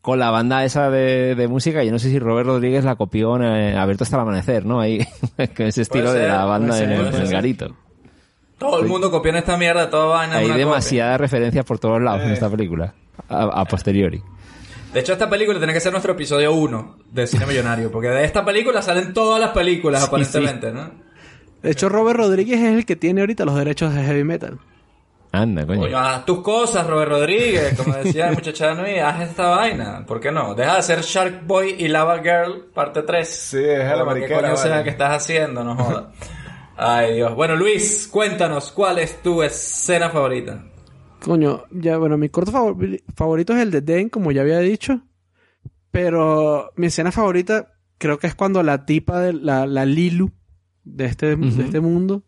Con la banda esa de, de música, yo no sé si Robert Rodríguez la copió en eh, Abierto hasta el amanecer, ¿no? Ahí, con ese estilo Puede de ser, la banda en ser, el, puede en el ser. garito. Todo el mundo copió en esta mierda, toda vaina. Hay demasiadas referencias por todos lados en Eh. esta película. A, a posteriori. De hecho, esta película tiene que ser nuestro episodio 1 de Cine Millonario, porque de esta película salen todas las películas, Sí, aparentemente, ¿no? De hecho, Robert Rodríguez es el que tiene ahorita los derechos de Heavy Metal. Anda, coño. Haz tus cosas, Robert Rodríguez, como decía el muchacho y haz esta vaina. ¿Por qué no? Deja de ser Shark Boy y Lava Girl, parte 3. Sí, deja la mariquera, coño sea vale. que estás haciendo, no jodas. Ay, Dios. Bueno, Luis, cuéntanos, ¿cuál es tu escena favorita? Coño, ya, bueno, mi corto favor- favorito es el de Den, como ya había dicho. Pero mi escena favorita creo que es cuando la tipa de la, la Lilu de este, de este mundo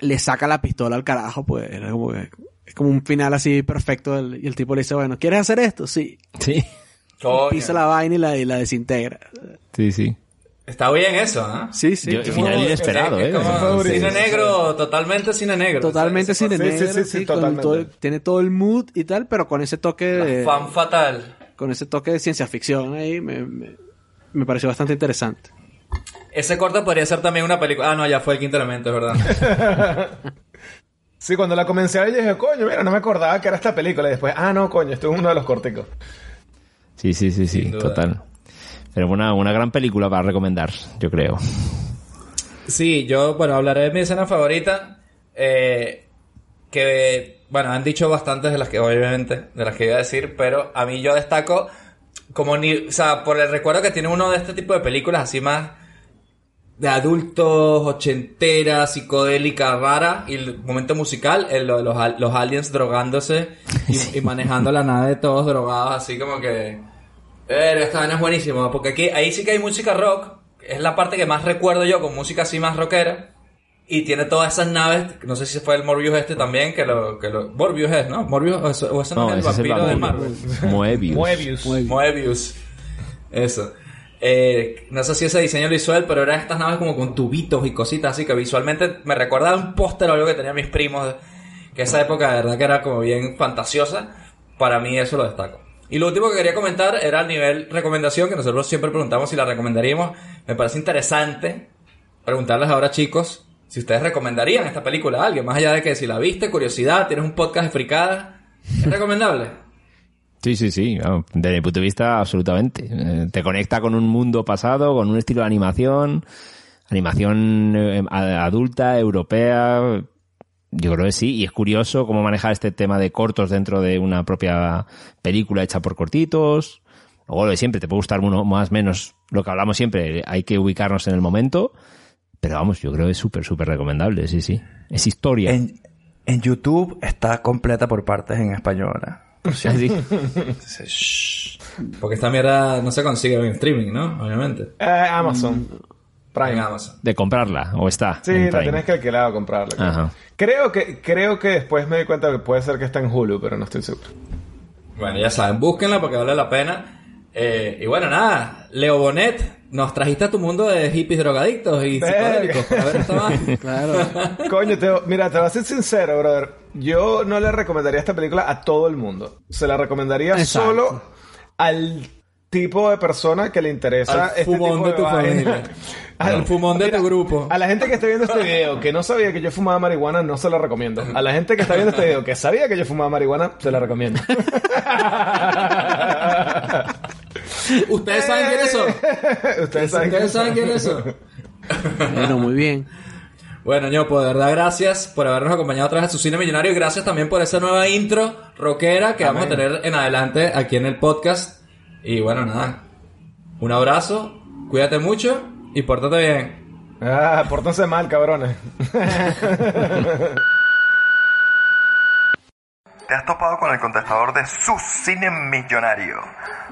le saca la pistola al carajo, pues era como que- es como un final así perfecto del- y el tipo le dice, bueno, ¿quieres hacer esto? Sí. Sí. Pisa la vaina y la, y la desintegra. Sí, sí. Está bien eso, ¿ah? Sí, sí. Yo- final inesperado, Es ¿eh? como cine negro, totalmente cine negro. Totalmente cine ese- sí, sí, negro, sí, sí, sí, con totalmente. todo tiene todo el mood y tal, pero con ese toque de, Fan fatal. con ese toque de ciencia ficción ahí me, me, me pareció bastante interesante. Ese corto podría ser también una película. Ah, no, ya fue el quinto elemento, es verdad. Sí, cuando la comencé a ver, yo dije, coño, mira, no me acordaba que era esta película. Y después, ah, no, coño, esto es uno de los corticos. Sí, sí, sí, sí, total. Pero una, una gran película para recomendar, yo creo. Sí, yo, bueno, hablaré de mi escena favorita. eh, que, bueno, han dicho bastantes de las que, obviamente, de las que iba a decir, pero a mí yo destaco como ni, o sea, por el recuerdo que tiene uno de este tipo de películas así más de adultos, ochentera, psicodélica, rara, y el momento musical, el, lo de los, los aliens drogándose y, y manejando la nave todos drogados, así como que... Pero esta vaina es buenísimo, porque aquí, ahí sí que hay música rock, es la parte que más recuerdo yo con música así más rockera, y tiene todas esas naves, no sé si fue el Morbius este también, que lo... Que lo Morbius es, ¿no? Morbius, o, eso- o ese no, No, es el ese es el vampiro de. Marvel. Moebius. Moebius. Moebius. Eso. Eh, no sé si ese diseño él, pero eran estas naves como con tubitos y cositas así que visualmente me recuerda a un póster o algo que tenían mis primos. Que esa época de verdad que era como bien fantasiosa. Para mí eso lo destaco. Y lo último que quería comentar era el nivel recomendación, que nosotros siempre preguntamos si la recomendaríamos. Me parece interesante preguntarles ahora, chicos, si ustedes recomendarían esta película a alguien, más allá de que si la viste, curiosidad, tienes un podcast de fricada, ¿es recomendable? Sí, sí, sí. vamos, Desde mi punto de vista, absolutamente. Eh, Te conecta con un mundo pasado, con un estilo de animación, animación eh, adulta, europea. Yo creo que sí. Y es curioso cómo manejar este tema de cortos dentro de una propia película hecha por cortitos. Luego lo de siempre, te puede gustar uno más menos lo que hablamos siempre. Hay que ubicarnos en el momento. Pero vamos, yo creo que es súper, súper recomendable, sí, sí. Es historia. En, en YouTube está completa por partes en español. ¿eh? Porque esta mierda no se consigue en streaming, ¿no? Obviamente. Eh, Amazon. Prime. En Amazon. De comprarla, o está. Sí, en la Prime. tienes que alquilar o comprarla. Ajá. Creo que, creo que después me di cuenta que puede ser que está en Hulu, pero no estoy seguro. Bueno, ya saben, búsquenla porque vale la pena. Eh, y bueno, nada, Leo Bonet, nos trajiste a tu mundo de hippies drogadictos y psicodélicos para ver esta vaina. Claro. Coño, te, mira, te voy a ser sincero, brother. Yo no le recomendaría esta película a todo el mundo. Se la recomendaría Exacto. solo al tipo de persona que le interesa Al este fumón tipo de tu familia. Al fumón de tu grupo. A la gente que esté viendo este video que no sabía que yo fumaba marihuana, no se la recomiendo. A la gente que está viendo este video que sabía que yo fumaba marihuana, se la recomiendo. ¿Ustedes saben quiénes son? Ustedes saben ¿Ustedes saben quiénes son? Bueno, muy bien. Bueno, ñopo, de verdad, gracias por habernos acompañado otra vez a su cine millonario y gracias también por esa nueva intro rockera que vamos a tener en adelante aquí en el podcast. Y bueno, nada. Un abrazo, cuídate mucho y pórtate bien. Ah, pórtense mal, cabrones. Te has topado con el contestador de su cine millonario.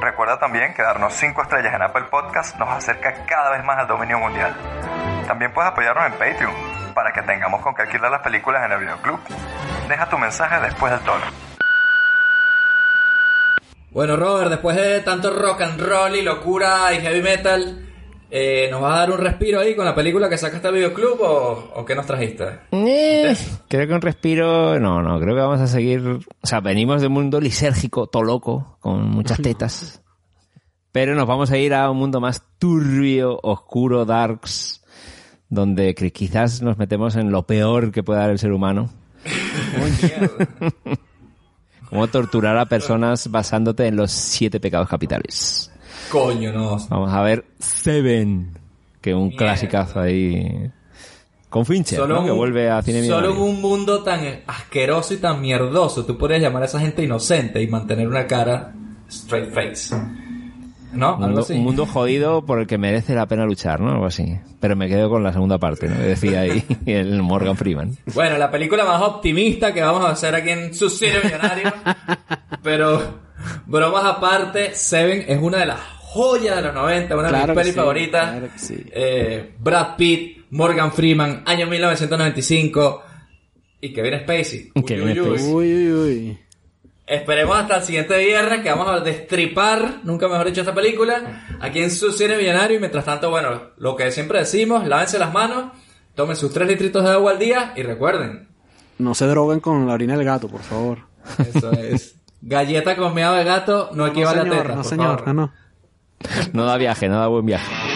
Recuerda también que darnos 5 estrellas en Apple Podcast nos acerca cada vez más al dominio mundial. También puedes apoyarnos en Patreon para que tengamos con qué alquilar las películas en el videoclub. Deja tu mensaje después del tono. Bueno, Robert, después de tanto rock and roll y locura y heavy metal, eh, ¿nos vas a dar un respiro ahí con la película que sacaste al videoclub o, o qué nos trajiste? Eh, creo que un respiro, no, no, creo que vamos a seguir, o sea, venimos de un mundo lisérgico, todo loco, con muchas tetas, pero nos vamos a ir a un mundo más turbio, oscuro, darks, donde quizás nos metemos en lo peor que puede dar el ser humano. Como torturar a personas basándote en los siete pecados capitales. Coño, no. Vamos a ver Seven, que un Mierda. clasicazo ahí con Fincher, ¿no? en que un- vuelve a cine Solo en un mundo tan asqueroso y tan mierdoso, tú podrías llamar a esa gente inocente y mantener una cara straight face. ¿No? Un Algo mundo, así. un mundo jodido por el que merece la pena luchar, ¿no? Algo así. Pero me quedo con la segunda parte, ¿no? Que decía ahí el Morgan Freeman. Bueno, la película más optimista que vamos a hacer aquí en su cine millonario. pero, bromas aparte, Seven es una de las joyas de los 90, una de mis pelis sí, favoritas. claro que sí. Eh, Brad Pitt, Morgan Freeman, año 1995 y Kevin Spacey. Uy, Kevin uy, uy. Spacey. Uy, uy, uy. Esperemos hasta el siguiente viernes que vamos a destripar, nunca mejor dicho, esta película aquí en su cine millonario. Y mientras tanto, bueno, lo que siempre decimos, lávense las manos, tomen sus 3 litritos de agua al día y recuerden, No se droguen con la orina del gato, por favor. eso es, galleta con miado de gato no No, equivale señor, a teta, no, por señor, favor. no, no. No da viaje, no da buen viaje.